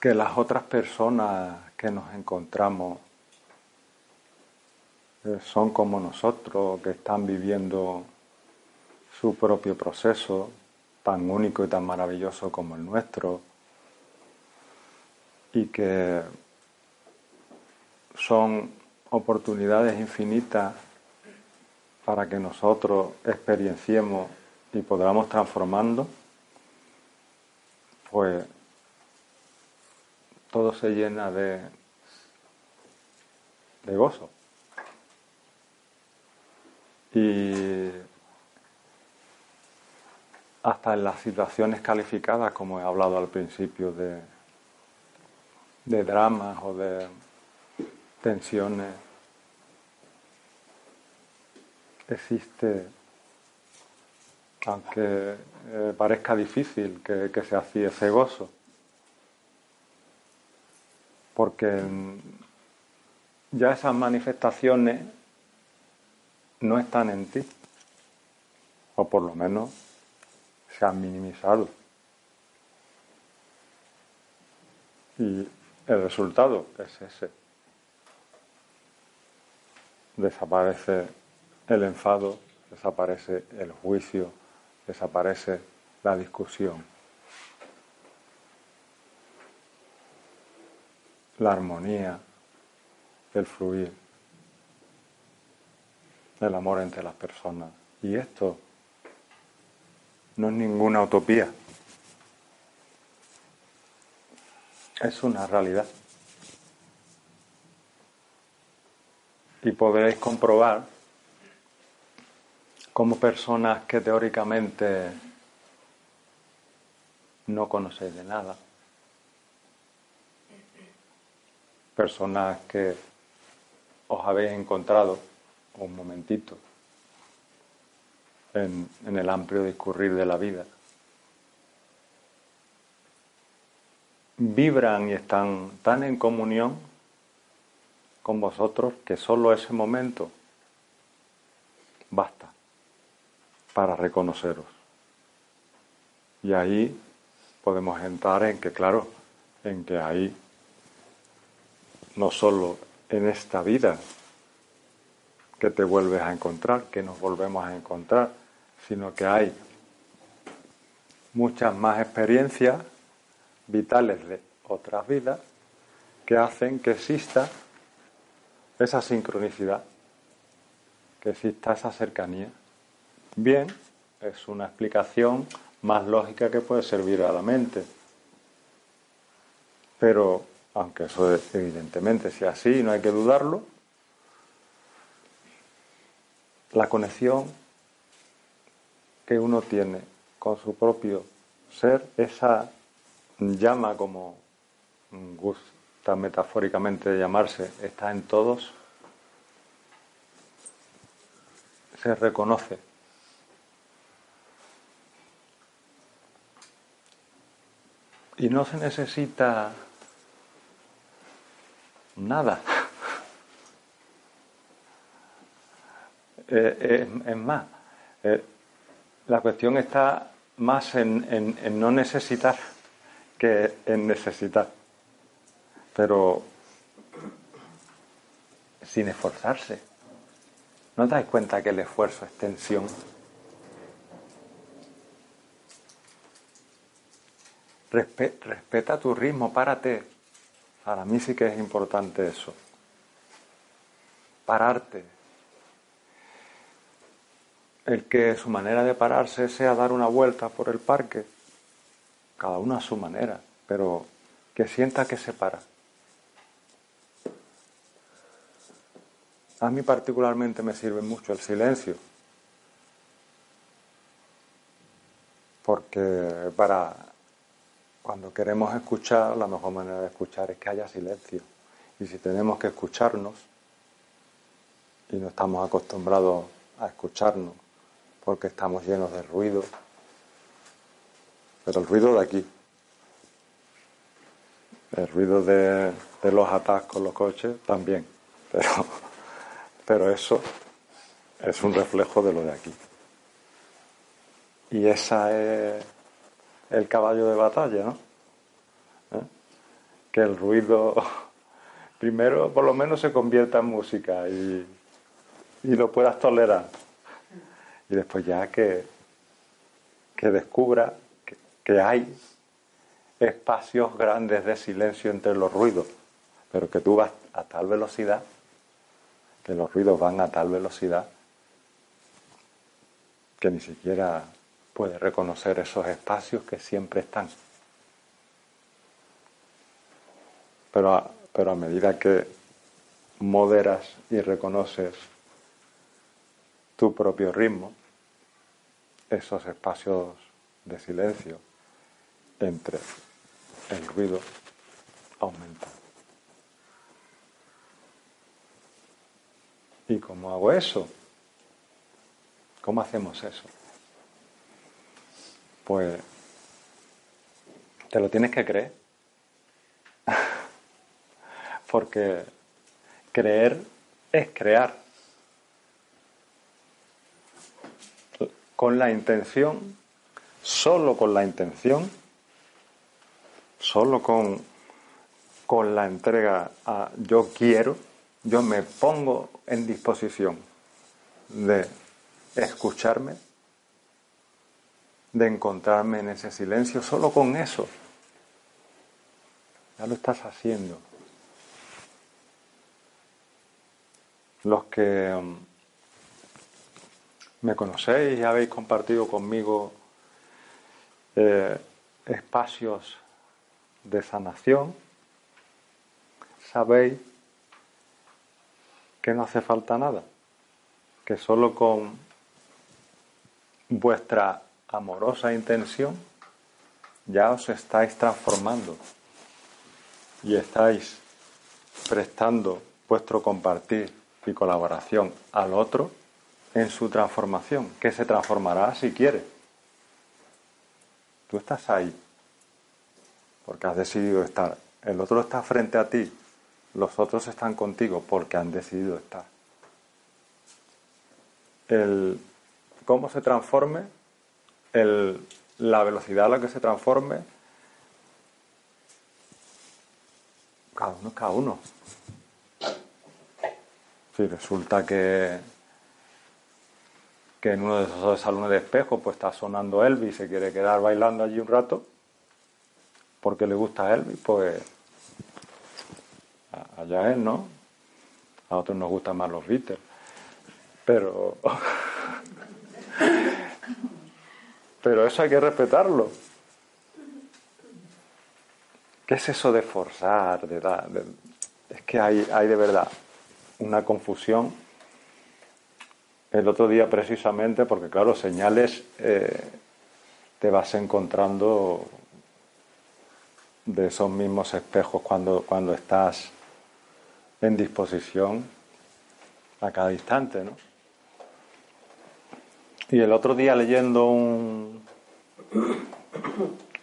que las otras personas que nos encontramos eh, son como nosotros, que están viviendo su propio proceso, tan único y tan maravilloso como el nuestro y que son oportunidades infinitas para que nosotros experienciemos y podamos transformando, pues todo se llena de, de gozo. Y hasta en las situaciones calificadas, como he hablado al principio de, de dramas o de tensiones, existe, aunque eh, parezca difícil que, que se hacía ese gozo, porque ya esas manifestaciones no están en ti, o por lo menos se han minimizado. Y el resultado es ese. Desaparece el enfado, desaparece el juicio, desaparece la discusión. la armonía, el fluir, el amor entre las personas. Y esto no es ninguna utopía, es una realidad. Y podréis comprobar cómo personas que teóricamente no conocéis de nada, personas que os habéis encontrado un momentito en, el amplio discurrir de la vida, vibran y están tan en comunión con vosotros que solo ese momento basta para reconoceros. Y ahí podemos entrar en que, claro, en que ahí no solo en esta vida que te vuelves a encontrar, que nos volvemos a encontrar, sino que hay muchas más experiencias vitales de otras vidas que hacen que exista esa sincronicidad, que exista esa cercanía. Bien, es una explicación más lógica que puede servir a la mente. Pero, aunque eso evidentemente sea así, no hay que dudarlo, la conexión que uno tiene con su propio ser, esa llama como gusta metafóricamente llamarse, está en todos, se reconoce Y no se necesita nada. Eh, eh, es, más, eh, la cuestión está más en, no necesitar que en necesitar. Pero sin esforzarse. ¿No dais cuenta que el esfuerzo es tensión? Respeta tu ritmo, párate. Para mí sí que es importante eso. Pararte. El que su manera de pararse sea dar una vuelta por el parque, cada uno a su manera, pero que sienta que se para. A mí particularmente me sirve mucho el silencio, porque para cuando queremos escuchar, la mejor manera de escuchar es que haya silencio. Y si tenemos que escucharnos, y no estamos acostumbrados a escucharnos, porque estamos llenos de ruido, pero el ruido de aquí, el ruido de, los atascos, los coches, también, pero, pero eso es un reflejo de lo de aquí. Y esa es el caballo de batalla, ¿no? ¿Eh? Que el ruido primero por lo menos se convierta en música y, lo puedas tolerar. Y después ya que, que descubra que, que hay espacios grandes de silencio entre los ruidos, pero que tú vas a tal velocidad, que los ruidos van a tal velocidad, que ni siquiera puede reconocer esos espacios que siempre están. Pero pero a medida que moderas y reconoces tu propio ritmo, esos espacios de silencio entre el ruido aumentan. ¿Y cómo hago eso? ¿Cómo hacemos eso? Pues te lo tienes que creer. Porque creer es crear. Con la intención, solo con la intención, solo con, con la entrega a yo quiero, yo me pongo en disposición de escucharme, de encontrarme en ese silencio, solo con eso. Ya lo estás haciendo. Los que mm, me conocéis y habéis compartido conmigo eh, espacios de sanación, sabéis que no hace falta nada, que solo con vuestra amorosa intención ya os estáis transformando y estáis prestando vuestro compartir y colaboración al otro en su transformación, que se transformará si quiere. Tú estás ahí porque has decidido estar. El otro está frente a ti. Los otros están contigo porque han decidido estar. El cómo se transforme, el, la velocidad a la que se transforme, cada uno es cada uno. Si resulta que, que en uno de esos salones de espejo pues está sonando Elvis y se quiere quedar bailando allí un rato, porque le gusta Elvis, pues allá él, ¿no? A otros nos gustan más los Beatles. Pero. Pero eso hay que respetarlo. ¿Qué es eso de forzar? De, es que hay, hay de verdad una confusión. El otro día precisamente, porque claro, señales eh, te vas encontrando de esos mismos espejos cuando, cuando estás en disposición a cada instante, ¿no? Y el otro día leyendo un,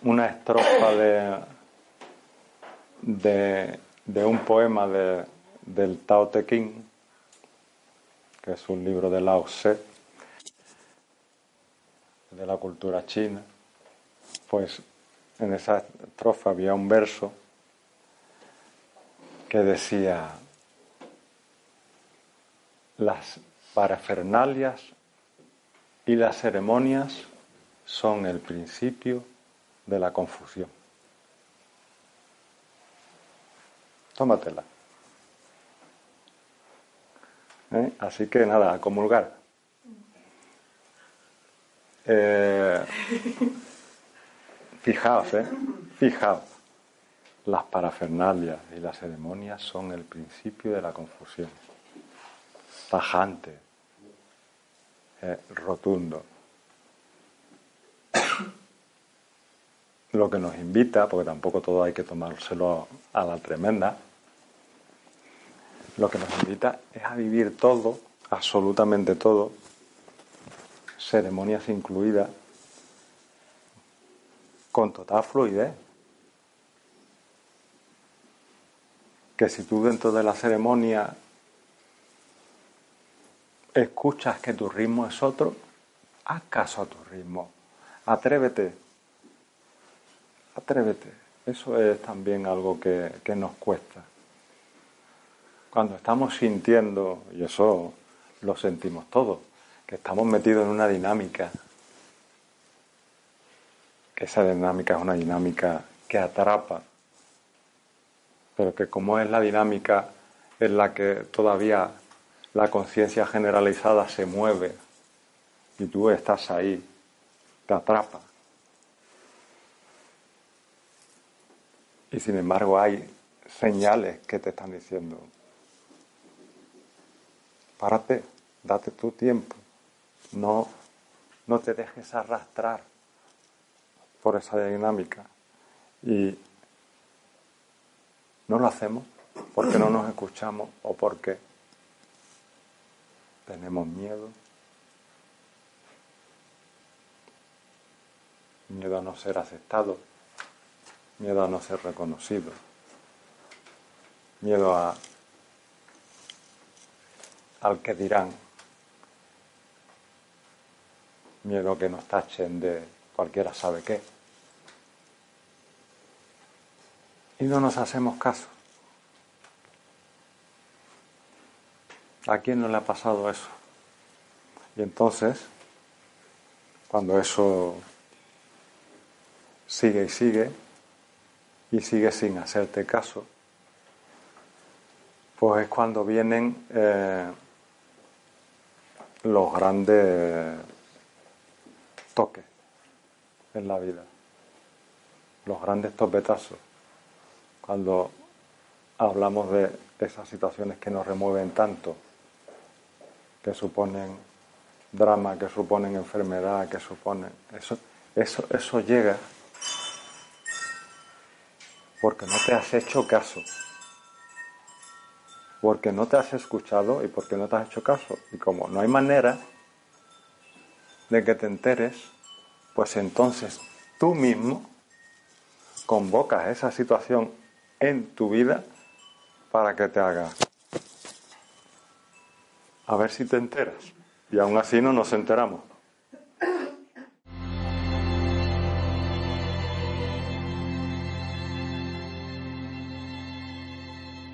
una estrofa de, un poema de, del Tao Te Ching, que es un libro de Lao Tse, de la cultura china, pues en esa estrofa había un verso que decía, las parafernalias y las ceremonias son el principio de la confusión. Tómatela. ¿Eh? Así que nada, a comulgar. Eh, Fijaos, ¿eh? Fijaos. Las parafernalias y las ceremonias son el principio de la confusión. Tajante, rotundo. Lo que nos invita, porque tampoco todo hay que tomárselo a la tremenda, lo que nos invita es a vivir todo, absolutamente todo, ceremonias incluidas, con total fluidez. Que si tú dentro de la ceremonia escuchas que tu ritmo es otro, haz caso a tu ritmo. Atrévete. Atrévete. Eso es también algo que, que nos cuesta. Cuando estamos sintiendo, y eso lo sentimos todos, que estamos metidos en una dinámica esa dinámica es una dinámica que atrapa, pero que como es la dinámica en la que todavía la conciencia generalizada se mueve y tú estás ahí, te atrapa. Y sin embargo hay señales que te están diciendo, párate, date tu tiempo, no, no te dejes arrastrar por esa dinámica y no lo hacemos porque no nos escuchamos o porque tenemos miedo, miedo a no ser aceptado, miedo a no ser reconocido, miedo a al que dirán, miedo a que nos tachen de cualquiera sabe qué. Y no nos hacemos caso. ¿A quién no le ha pasado eso? Y entonces, cuando eso sigue y sigue, y sigue sin hacerte caso, pues es cuando vienen eh, los grandes toques en la vida, los grandes topetazos, cuando hablamos de esas situaciones que nos remueven tanto, que suponen drama, que suponen enfermedad, que suponen... Eso, eso, eso llega porque no te has hecho caso, porque no te has escuchado y porque no te has hecho caso. Y como no hay manera de que te enteres, pues entonces tú mismo convocas esa situación en tu vida para que te haga. A ver si te enteras. Y aún así no nos enteramos.